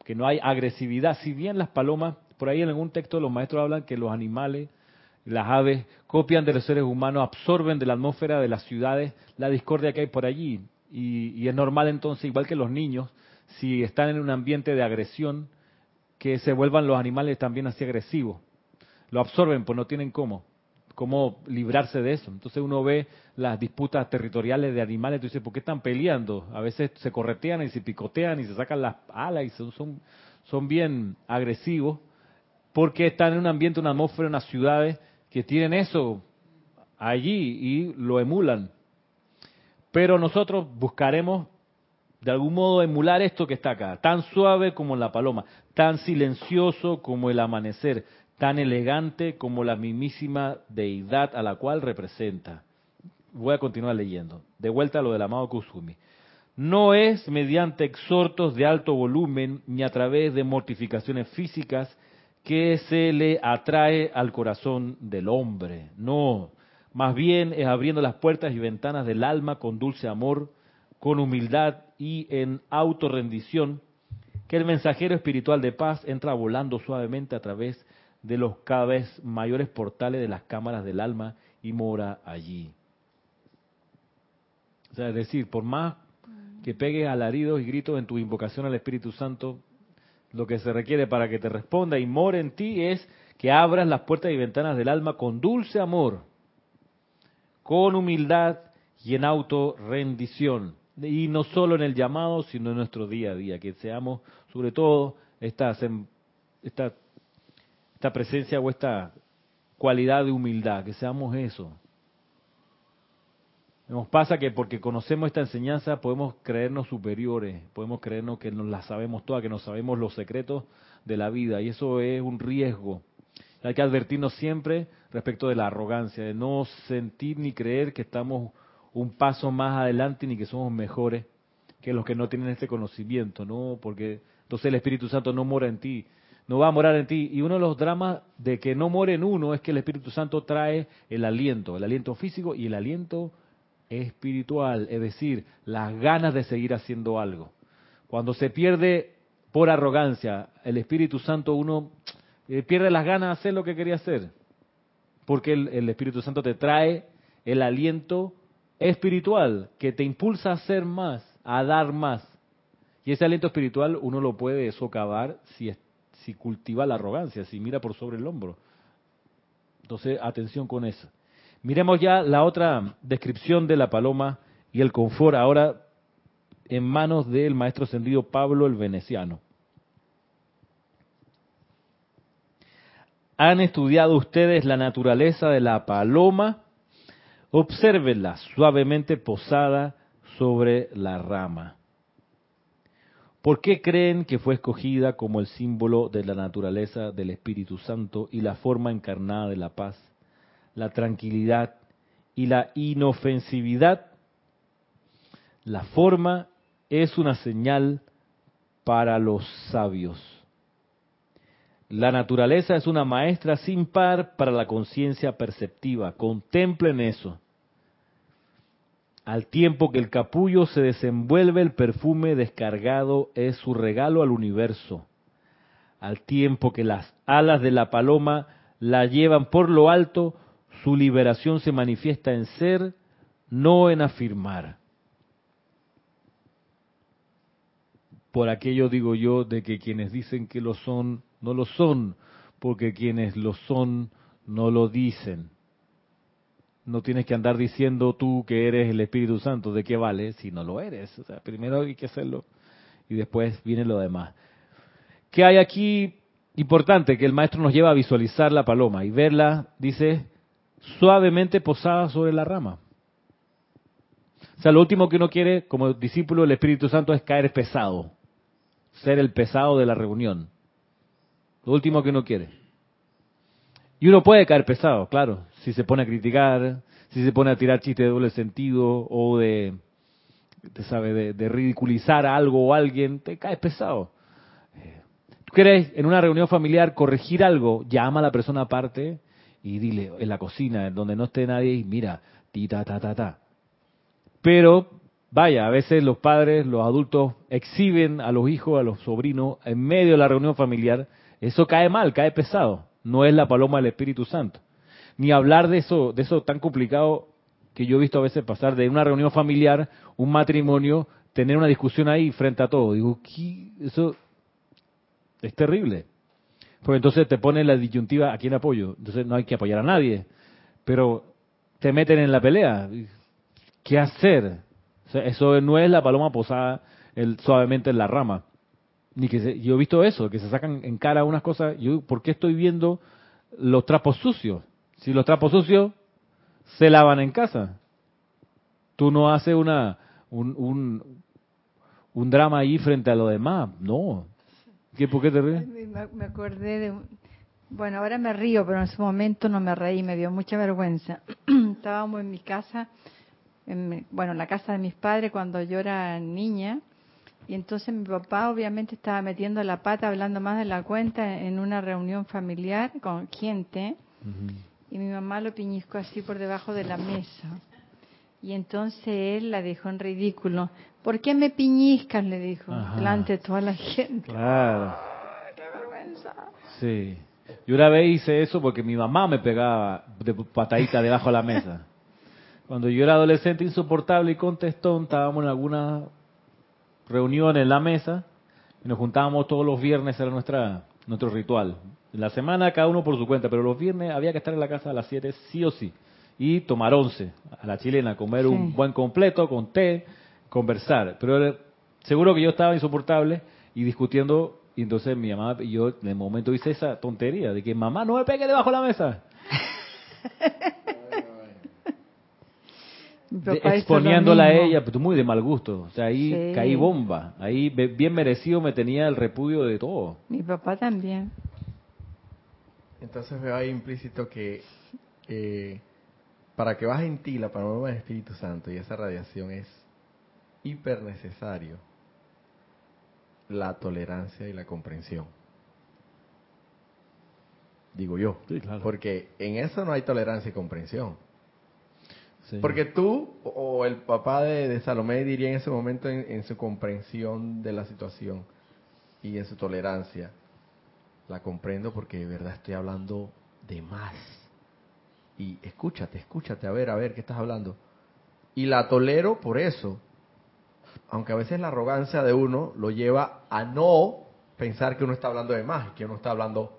que no hay agresividad. Si bien las palomas, por ahí en algún texto los maestros hablan que los animales, las aves, copian de los seres humanos, absorben de la atmósfera de las ciudades la discordia que hay por allí. Y, y es normal entonces, igual que los niños, si están en un ambiente de agresión, que se vuelvan los animales también así agresivos. Lo absorben, pues no tienen cómo cómo librarse de eso. Entonces uno ve las disputas territoriales de animales, tú dices, ¿por qué están peleando? A veces se corretean y se picotean y se sacan las alas y son, son, son bien agresivos porque están en un ambiente, una atmósfera, unas ciudades que tienen eso allí y lo emulan. Pero nosotros buscaremos de algún modo emular esto que está acá, tan suave como la paloma, tan silencioso como el amanecer, tan elegante como la mismísima deidad a la cual representa. Voy a continuar leyendo. De vuelta a lo del amado Kusumi. No es mediante exhortos de alto volumen ni a través de mortificaciones físicas que se le atrae al corazón del hombre. No, más bien es abriendo las puertas y ventanas del alma con dulce amor, con humildad y en autorrendición, que el mensajero espiritual de paz entra volando suavemente a través de los cada vez mayores portales de las cámaras del alma y mora allí. O sea, es decir, por más que pegues alaridos y gritos en tu invocación al Espíritu Santo, lo que se requiere para que te responda y more en ti es que abras las puertas y ventanas del alma con dulce amor, con humildad y en auto rendición. y no solo en el llamado, sino en nuestro día a día, que seamos sobre todo esta, esta, esta presencia o esta cualidad de humildad, que seamos eso. Nos pasa que porque conocemos esta enseñanza podemos creernos superiores, podemos creernos que nos la sabemos todas, que nos sabemos los secretos de la vida y eso es un riesgo. Hay que advertirnos siempre respecto de la arrogancia, de no sentir ni creer que estamos un paso más adelante ni que somos mejores que los que no tienen este conocimiento, ¿no? Porque entonces el Espíritu Santo no mora en ti, no va a morar en ti. Y uno de los dramas de que no more en uno es que el Espíritu Santo trae el aliento, el aliento físico y el aliento espiritual, es decir, las ganas de seguir haciendo algo. Cuando se pierde por arrogancia el Espíritu Santo, uno eh, pierde las ganas de hacer lo que quería hacer, porque el Espíritu Santo te trae el aliento espiritual que te impulsa a hacer más, a dar más. Y ese aliento espiritual uno lo puede socavar si, si cultiva la arrogancia, si mira por sobre el hombro. Entonces, atención con eso. Miremos ya la otra descripción de la paloma y el confort ahora en manos del maestro ascendido Pablo el Veneciano. ¿Han estudiado ustedes la naturaleza de la paloma? Obsérvenla suavemente posada sobre la rama. ¿Por qué creen que fue escogida como el símbolo de la naturaleza del Espíritu Santo y la forma encarnada de la paz, la tranquilidad y la inofensividad? La forma es una señal para los sabios. La naturaleza es una maestra sin par para la conciencia perceptiva. Contemplen eso. Al tiempo que el capullo se desenvuelve, el perfume descargado es su regalo al universo. Al tiempo que las alas de la paloma la llevan por lo alto, su liberación se manifiesta en ser, no en afirmar. Por aquello digo yo de que quienes dicen que lo son, no lo son, porque quienes lo son, no lo dicen. No tienes que andar diciendo tú que eres el Espíritu Santo. ¿De qué vale si no lo eres? O sea, primero hay que hacerlo y después viene lo demás. ¿Qué hay aquí importante? Que el maestro nos lleva a visualizar la paloma y verla, dice, suavemente posada sobre la rama. O sea, lo último que uno quiere como discípulo del Espíritu Santo es caer pesado, ser el pesado de la reunión. Lo último que uno quiere. Y uno puede caer pesado, claro, si se pone a criticar, si se pone a tirar chistes de doble sentido o de, te sabe, de, ridiculizar algo o alguien, te caes pesado. ¿Tú quieres en una reunión familiar corregir algo? Llama a la persona aparte y dile en la cocina, en donde no esté nadie, y mira, ti, ta, ta, ta, ta. Pero, vaya, a veces los padres, los adultos exhiben a los hijos, a los sobrinos, en medio de la reunión familiar. Eso cae mal, cae pesado no es la paloma del Espíritu Santo. Ni hablar de eso, de eso tan complicado que yo he visto a veces pasar de una reunión familiar, un matrimonio, tener una discusión ahí frente a todo. Digo, eso es terrible. Porque entonces te pone la disyuntiva a quién apoyo. Entonces no hay que apoyar a nadie. Pero te meten en la pelea. ¿Qué hacer? eso no es la paloma posada suavemente en la rama ni que yo he visto eso, que se sacan en cara unas cosas, yo, ¿por qué estoy viendo los trapos sucios? Si los trapos sucios se lavan en casa. Tú no haces una un, un, drama ahí frente a lo demás, no. ¿Qué, ¿Por qué te ríes? Me, acordé de... Bueno, ahora me río, pero en ese momento no me reí, me dio mucha vergüenza. Estábamos en mi casa, en, bueno, en la casa de mis padres cuando yo era niña, y entonces mi papá obviamente estaba metiendo la pata, hablando más de la cuenta en una reunión familiar con gente. Y mi mamá lo piñiscó así por debajo de la mesa. Y entonces él la dejó en ridículo. ¿Por qué me piñiscas? Le dijo, delante de toda la gente. Claro. ¡Qué vergüenza! Sí. Yo una vez hice eso porque mi mamá me pegaba de patadita debajo de la mesa. Cuando yo era adolescente insoportable y contestón, estábamos en alguna reunión en la mesa y nos juntábamos todos los viernes, era nuestra, nuestro ritual. En la semana cada uno por su cuenta, pero los viernes había que estar en la casa a las 7 sí o sí. Y tomar once a la chilena, comer un buen completo con té, conversar. Pero seguro que yo estaba insoportable y discutiendo. Y entonces mi mamá y yo en el momento hice esa tontería de que mamá no me pegue debajo de la mesa. Mi De- papá hizo lo exponiéndola a ella, pero muy de mal gusto. O sea, ahí Sí. caí bomba. Ahí bien merecido me tenía el repudio de todo. Mi papá también. Entonces veo ahí implícito que eh, para que baje en ti la paloma del Espíritu Santo y esa radiación es hiper necesario la tolerancia y la comprensión. Digo yo. Sí, claro. Porque en eso no hay tolerancia y comprensión. Porque tú o el papá de, de Salomé diría en ese momento en, en su comprensión de la situación y en su tolerancia, la comprendo porque de verdad estoy hablando de más. Y escúchate, escúchate, a ver, a ver, ¿qué estás hablando? Y la tolero por eso, aunque a veces la arrogancia de uno lo lleva a no pensar que uno está hablando de más, que uno está hablando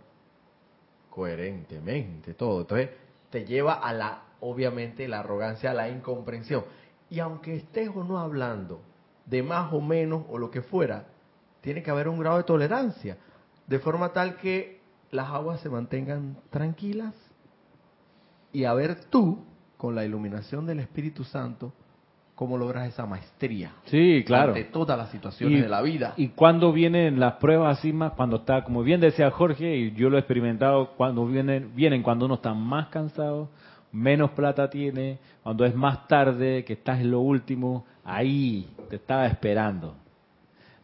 coherentemente, todo. Entonces, te lleva a la, obviamente, la arrogancia, la incomprensión. Y aunque estés o no hablando de más o menos o lo que fuera, tiene que haber un grado de tolerancia, de forma tal que las aguas se mantengan tranquilas y a ver tú, con la iluminación del Espíritu Santo, cómo logras esa maestría Sí, claro. ante todas las situaciones Y- de la vida. Y cuando vienen las pruebas así más, cuando está, como bien decía Jorge, y yo lo he experimentado, cuando vienen, vienen cuando uno está más cansado, menos plata tiene, cuando es más tarde, que estás en lo último, ahí te estaba esperando.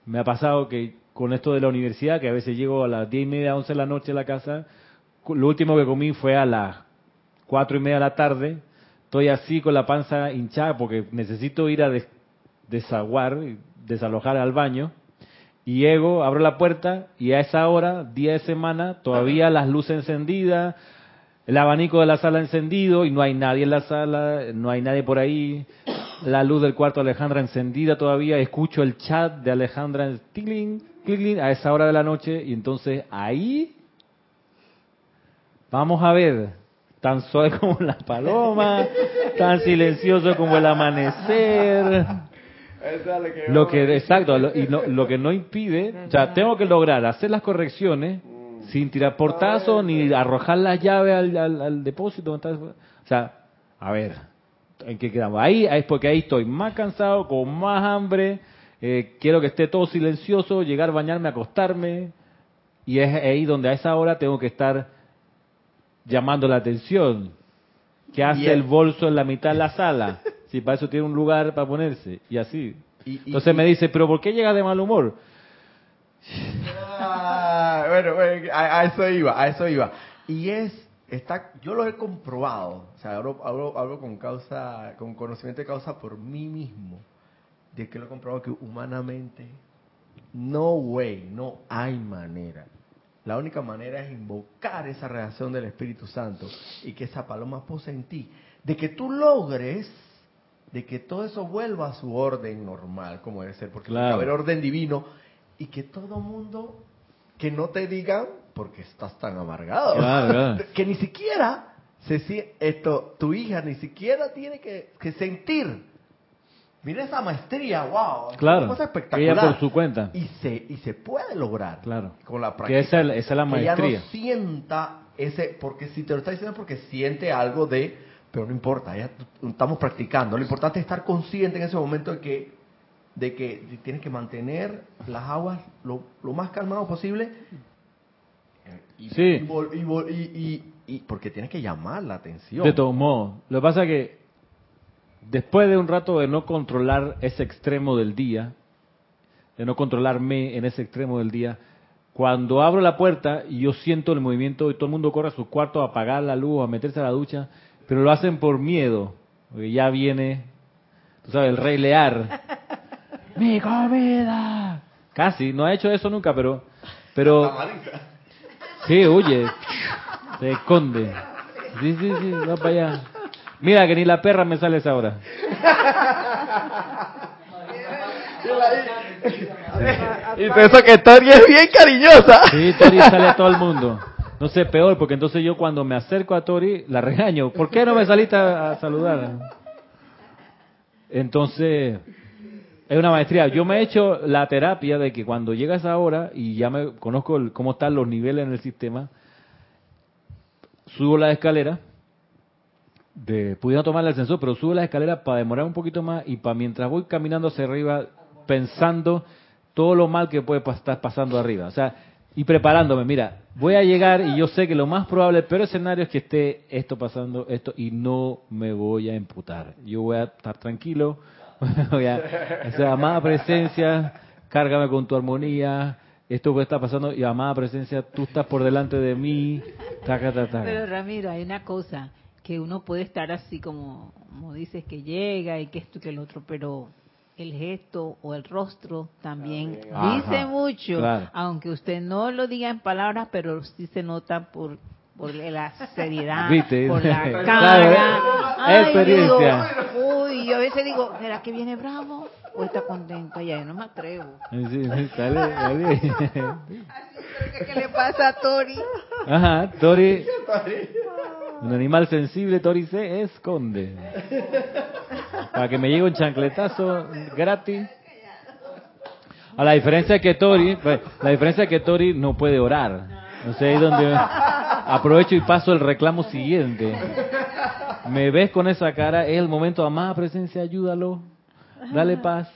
Me ha pasado que con esto de la universidad, que a veces llego a las diez y media, once de la noche a la casa, lo último que comí fue a las cuatro y media de la tarde, estoy así con la panza hinchada porque necesito ir a des- desaguar, desalojar al baño, y llego, abro la puerta y a esa hora, día de semana, todavía las luces encendidas, el abanico de la sala encendido y no hay nadie en la sala, no hay nadie por ahí, la luz del cuarto de Alejandra encendida todavía, escucho el chat de Alejandra tingling, tingling, a esa hora de la noche. Y entonces ahí vamos a ver, tan suave como la paloma, tan silencioso como el amanecer. Lo que, exacto, lo, y no- lo que no impide, o sea, tengo que lograr hacer las correcciones sin tirar portazo ni arrojar la llave al, al- al depósito. entonces, O sea, a ver, ¿en qué quedamos? Ahí es porque ahí estoy más cansado, con más hambre, eh, quiero que esté todo silencioso, llegar, bañarme, acostarme, y es ahí donde a esa hora tengo que estar llamando la atención. ¿Qué hace Bien. el bolso en la mitad de la sala? Si para eso tiene un lugar para ponerse. Y así. Y- y- Entonces y- me dice, ¿pero por qué llegas de mal humor? Ah, bueno, bueno, a, a eso iba, a eso iba. Y es, está, yo lo he comprobado, o sea, hablo, hablo, hablo con causa, con conocimiento de causa por mí mismo, de que lo he comprobado que humanamente, no way, no hay manera. La única manera es invocar esa reacción del Espíritu Santo y que esa paloma pose en ti, de que tú logres de que todo eso vuelva a su orden normal, como debe ser, porque Claro. haber orden divino y que todo mundo que no te digan porque estás tan amargado, Claro, claro. que ni siquiera se esto tu hija ni siquiera tiene que, que sentir. Mira esa maestría, wow, es Claro. una cosa Ella espectacular. por su cuenta. Y se y se puede lograr. Claro. Con la Que práctica. esa es, esa es la Que ella maestría. no sienta ese, porque si te lo está diciendo es porque siente algo de, pero no importa, ya estamos practicando. Lo importante es estar consciente en ese momento de que, de que tienes que mantener las aguas lo, lo más calmado posible. Y, Sí. y vol- y y- y- y- porque tienes que llamar la atención. De todos modos. Lo que pasa es que después de un rato de no controlar ese extremo del día, de no controlarme en ese extremo del día, cuando abro la puerta y yo siento el movimiento y todo el mundo corre a su cuarto a apagar la luz, a meterse a la ducha, pero lo hacen por miedo, porque ya viene, tú sabes, el rey Lear. ¡Mi comida! Casi, no ha hecho eso nunca, pero... pero Sí, oye, se esconde. Sí, sí, sí, va para allá. Mira que ni la perra me sale esa hora. Y eso que Tori es bien cariñosa. Sí, Tori sale a todo el mundo. No sé, peor, porque entonces yo cuando me acerco a Tori la regaño. ¿Por qué no me saliste a, a saludar? Entonces, Es una maestría. Yo me he hecho la terapia de que cuando llega esa hora y ya me conozco el- cómo están los niveles en el sistema, subo la escalera, de, pudiendo tomar el ascensor, pero subo la escalera para demorar un poquito más y para mientras voy caminando hacia arriba, pensando todo lo mal que puede estar pasando arriba. O sea, y preparándome, mira, voy a llegar y yo sé que lo más probable, el peor escenario es que esté esto pasando, esto, y no me voy a emputar. Yo voy a estar tranquilo, o sea, amada presencia, cárgame con tu armonía, esto que está pasando, y amada presencia, tú estás por delante de mí, taca, taca, taca. Pero Ramiro, hay una cosa que uno puede estar así como, como dices que llega y que esto y que el otro, pero el gesto o el rostro también Ajá, dice mucho, claro. aunque usted no lo diga en palabras, pero sí se nota por por la seriedad, ¿Viste? por la Claro, cara. Ay, experiencia. digo, uy, yo a veces digo, ¿será que viene bravo o está contento? Ya, yo no me atrevo. Sí, sí, dale, dale. ¿Qué le pasa a Tori? Ajá, Tori. Un animal sensible, Tori se esconde. Para que me llegue un chancletazo gratis. A la diferencia que Tori, pues, la diferencia es que Tori no puede orar. No sé, ahí donde aprovecho y paso el reclamo siguiente. Me ves con esa cara, es el momento, amada presencia, ayúdalo. Dale paz.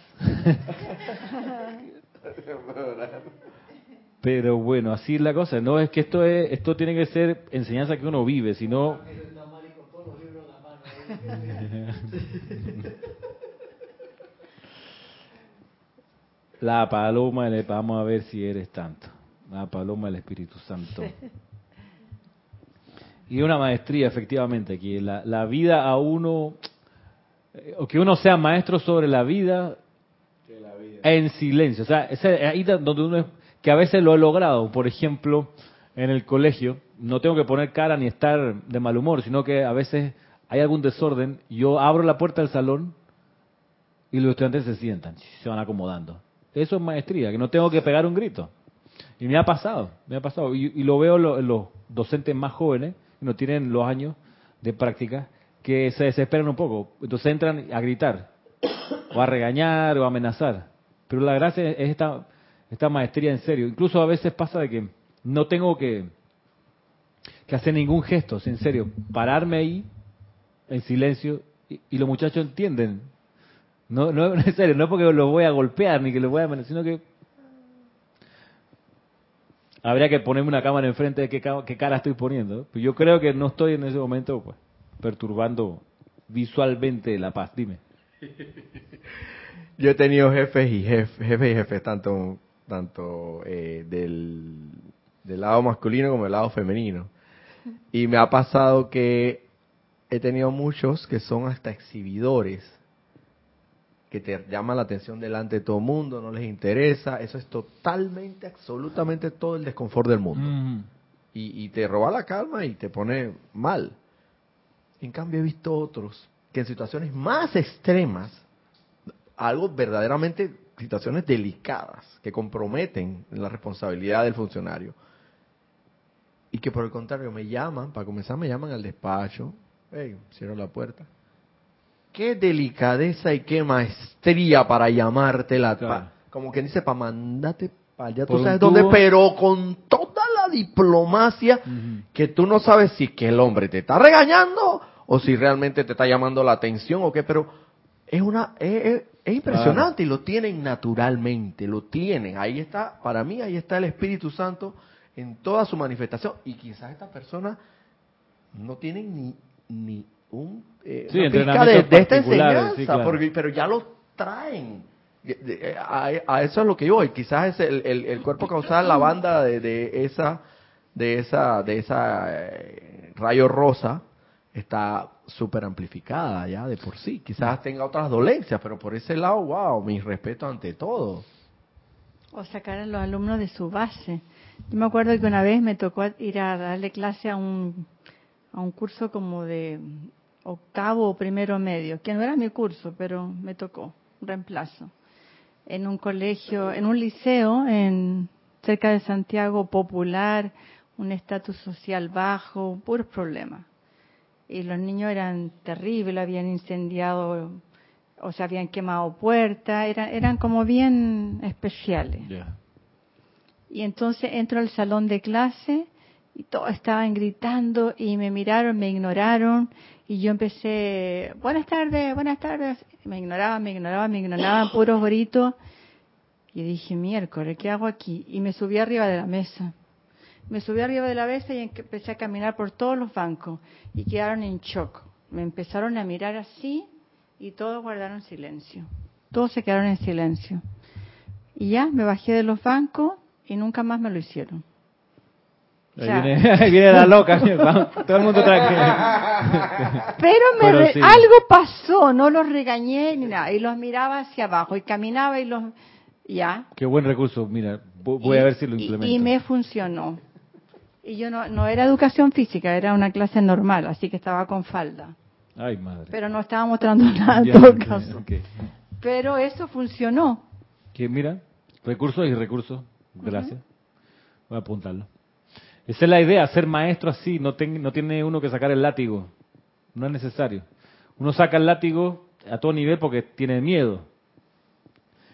Pero bueno, así es la cosa. No es que esto es, esto tiene que ser enseñanza que uno vive, sino la paloma, del- vamos a ver si eres tanto. La paloma del Espíritu Santo. Y una maestría, efectivamente, que la, la vida a uno, eh, o que uno sea maestro sobre la vida en silencio. O sea, ahí donde uno es, que a veces lo he logrado. Por ejemplo, en el colegio, no tengo que poner cara ni estar de mal humor, sino que a veces hay algún desorden. Yo abro la puerta del salón y los estudiantes se sientan, se van acomodando. Eso es maestría, que no tengo que pegar un grito. Y me ha pasado, me ha pasado. Y, lo veo lo- los docentes más jóvenes, que no tienen los años de práctica, que se desesperan un poco. Entonces entran a gritar, o a regañar, o a amenazar. Pero la gracia es esta, esta maestría en serio. Incluso a veces pasa de que no tengo que, que hacer ningún gesto, en serio. Pararme ahí, en silencio, y, y los muchachos entienden. No, no, en serio, no es porque los voy a golpear ni que los voy a amenazar, sino que habría que ponerme una cámara enfrente de qué, ca- qué cara estoy poniendo. Pues yo creo que no estoy en ese momento pues, perturbando visualmente la paz. Dime. Yo he tenido jefes y jefes, jefes y jefes, tanto, tanto eh, del, del lado masculino como del lado femenino. Y me ha pasado que he tenido muchos que son hasta exhibidores, que te llaman la atención delante de todo el mundo, no les interesa. Eso es totalmente, absolutamente todo el desconfort del mundo. Mm. Y, y te roba la calma y te pone mal. En cambio, he visto otros que en situaciones más extremas, algo verdaderamente, situaciones delicadas que comprometen la responsabilidad del funcionario, y que por el contrario me llaman, para comenzar me llaman al despacho, hey, cierro la puerta. Qué delicadeza y qué maestría para llamarte la... Claro. pa- como quien dice, para mandarte para allá, Por tú sabes dónde, pero con toda la diplomacia que tú no sabes si que el hombre te está regañando o si realmente te está llamando la atención o qué, pero es una es, es- es impresionante y lo tienen naturalmente, lo tienen. Ahí está, para mí ahí está el Espíritu Santo en toda su manifestación y quizás estas personas no tienen ni ni un eh, Sí, una pizca de, de esta enseñanza, sí, claro. porque, pero ya lo traen. A eso es lo que yo voy. Quizás es el, el, el cuerpo causal, la banda de, de esa de esa de esa eh, rayo rosa está súper amplificada ya de por sí. Quizás tenga otras dolencias, pero por ese lado, wow, mi respeto ante todo. O sacar a los alumnos de su base. Yo me acuerdo que una vez me tocó ir a darle clase a un, a un curso como de octavo o primero medio, que no era mi curso, pero me tocó, un reemplazo. En un colegio, en un liceo en cerca de Santiago popular, un estatus social bajo, puros problemas. Y los niños eran terribles, habían incendiado o sea, habían quemado puertas, eran, eran como bien especiales. Y entonces entro al salón de clase y todos estaban gritando y me miraron, me ignoraron y yo empecé, buenas tardes, buenas tardes. Me ignoraban, me ignoraban, me ignoraban, puros gritos. Y dije, miércoles, ¿qué hago aquí? Y me subí arriba de la mesa. Me subí arriba de la mesa y empecé a caminar por todos los bancos y quedaron en shock. Me empezaron a mirar así y todos guardaron silencio. Todos se quedaron en silencio. Y ya me bajé de los bancos y nunca más me lo hicieron. O Ahí sea- viene, ahí viene la loca. Todo el mundo tranquilo. Pero, me Pero re- sí. algo pasó, no los regañé ni nada. Y los miraba hacia abajo y caminaba y los... Ya. Qué buen recurso. Mira, vo- voy Y- a ver si lo implemento. Y, me funcionó. Y yo no, no era educación física, era una clase normal, así que estaba con falda. Ay, madre. Pero no estaba mostrando nada en Ya, todo caso. Pero eso funcionó. Que mira, recursos y recursos. Gracias. Voy a apuntarlo. Esa es la idea, ser maestro así, no, no tiene uno que sacar el látigo. No es necesario. Uno saca el látigo a todo nivel porque tiene miedo.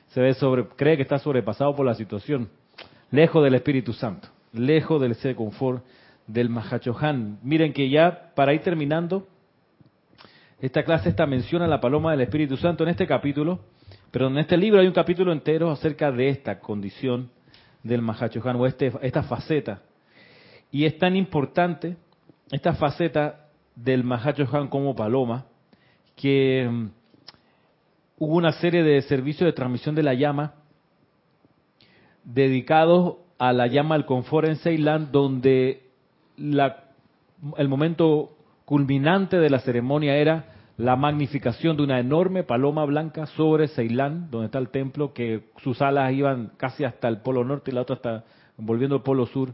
Se ve sobre, cree que está sobrepasado por la situación. Lejos del Espíritu Santo, lejos del ese confort del Mahachohan. Miren que ya para ir terminando, esta clase esta menciona la paloma del Espíritu Santo en este capítulo, pero en este libro hay un capítulo entero acerca de esta condición del Mahachohan o este, esta faceta. Y es tan importante esta faceta del Mahachohan como paloma que mm, hubo una serie de servicios de transmisión de la llama dedicados a la llama del confort en Ceilán, donde la- el momento culminante de la ceremonia era la magnificación de una enorme paloma blanca sobre Ceilán, donde está el templo, que sus alas iban casi hasta el polo norte y la otra hasta volviendo al polo sur.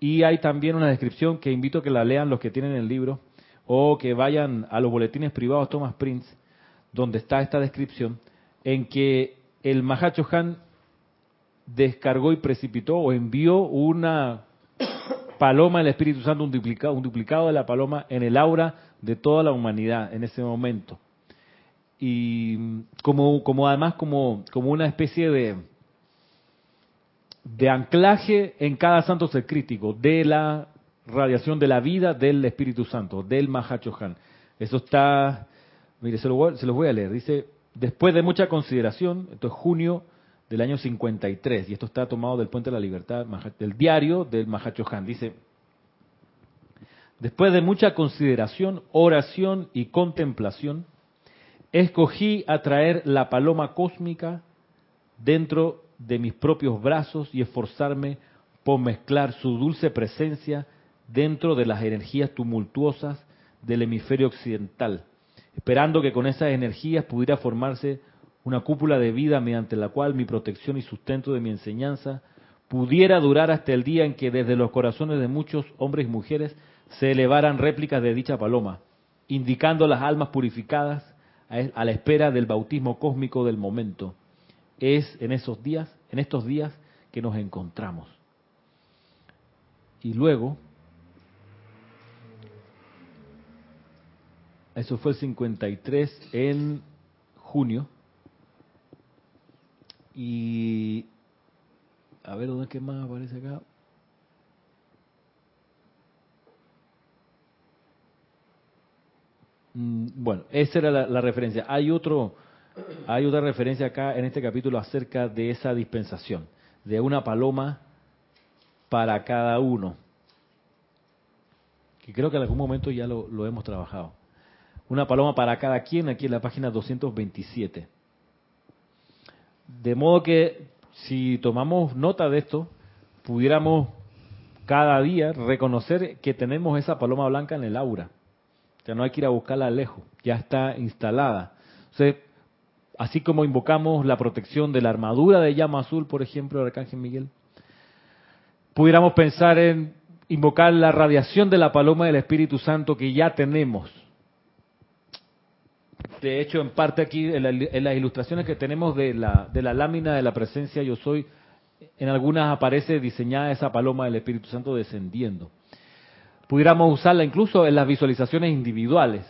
Y hay también una descripción que invito a que la lean los que tienen el libro o que vayan a los boletines privados Thomas Prince, donde está esta descripción, en que el Mahachohan descargó y precipitó o envió una paloma del Espíritu Santo, un duplicado, un duplicado de la paloma en el aura de toda la humanidad en ese momento. Y como, como además como, como una especie de, de anclaje en cada santo ser crítico de la radiación de la vida del Espíritu Santo, del Mahachohan. Eso está, mire, se, los voy a leer. Dice, después de mucha consideración, esto es junio del año 53, y esto está tomado del Puente de la Libertad, del diario del Mahachohan. Dice, después de mucha consideración, oración y contemplación, escogí atraer la paloma cósmica dentro de mis propios brazos y esforzarme por mezclar su dulce presencia dentro de las energías tumultuosas del hemisferio occidental, esperando que con esas energías pudiera formarse una cúpula de vida mediante la cual mi protección y sustento de mi enseñanza pudiera durar hasta el día en que desde los corazones de muchos hombres y mujeres se elevaran réplicas de dicha paloma, indicando las almas purificadas a la espera del bautismo cósmico del momento. Es en esos días, en estos días que nos encontramos. Y luego, eso fue el 53 en junio. Y a ver dónde es que más aparece acá. Mm, Bueno, esa era la, la referencia. Hay otro, hay otra referencia acá en este capítulo acerca de esa dispensación, de una paloma para cada uno, que creo que en algún momento ya lo, lo hemos trabajado. Una paloma para cada quien aquí en la página 227. De modo que si tomamos nota de esto, pudiéramos cada día reconocer que tenemos esa paloma blanca en el aura. Sea, no hay que ir a buscarla lejos, ya está instalada. Sea, así como invocamos la protección de la armadura de llama azul, por ejemplo, del Arcángel Miguel, pudiéramos pensar en invocar la radiación de la paloma del Espíritu Santo que ya tenemos. De hecho, en parte aquí, en, la- en las ilustraciones que tenemos de la, de la lámina de la presencia yo soy, en algunas aparece diseñada esa paloma del Espíritu Santo descendiendo. Pudiéramos usarla incluso en las visualizaciones individuales.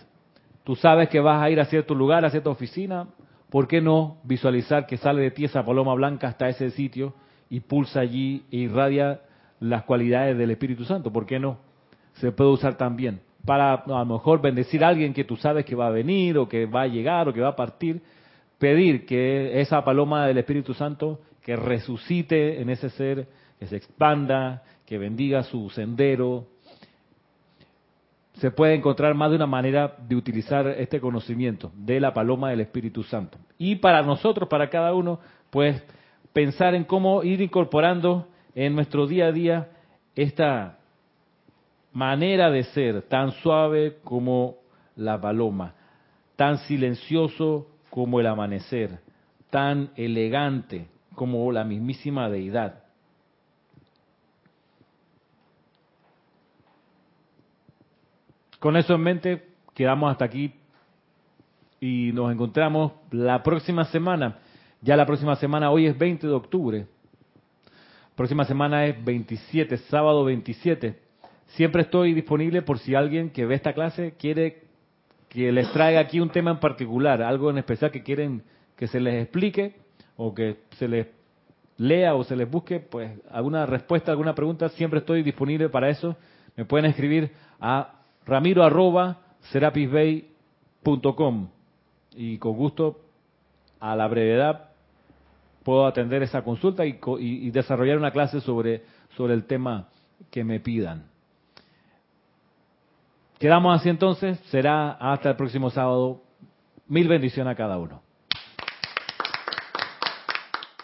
Tú sabes que vas a ir a cierto lugar, a cierta oficina, ¿por qué no visualizar que sale de ti esa paloma blanca hasta ese sitio y pulsa allí e irradia las cualidades del Espíritu Santo? ¿Por qué no? Se puede usar también para a lo mejor bendecir a alguien que tú sabes que va a venir o que va a llegar o que va a partir, pedir que esa paloma del Espíritu Santo que resucite en ese ser, que se expanda, que bendiga su sendero. Se puede encontrar más de una manera de utilizar este conocimiento de la paloma del Espíritu Santo. Y para nosotros, para cada uno, pues pensar en cómo ir incorporando en nuestro día a día esta manera de ser tan suave como la paloma, tan silencioso como el amanecer, tan elegante como la mismísima deidad. Con eso en mente, quedamos hasta aquí y nos encontramos la próxima semana. Ya la próxima semana, hoy es 20 de octubre. Próxima semana es 27, sábado 27 Siempre estoy disponible por si alguien que ve esta clase quiere que les traiga aquí un tema en particular, algo en especial que quieren que se les explique o que se les lea o se les busque, pues alguna respuesta, alguna pregunta, siempre estoy disponible para eso. Me pueden escribir a ramiro y con gusto, a la brevedad, puedo atender esa consulta y, y desarrollar una clase sobre, sobre el tema que me pidan. Quedamos así entonces, será hasta el próximo sábado. Mil bendiciones a cada uno.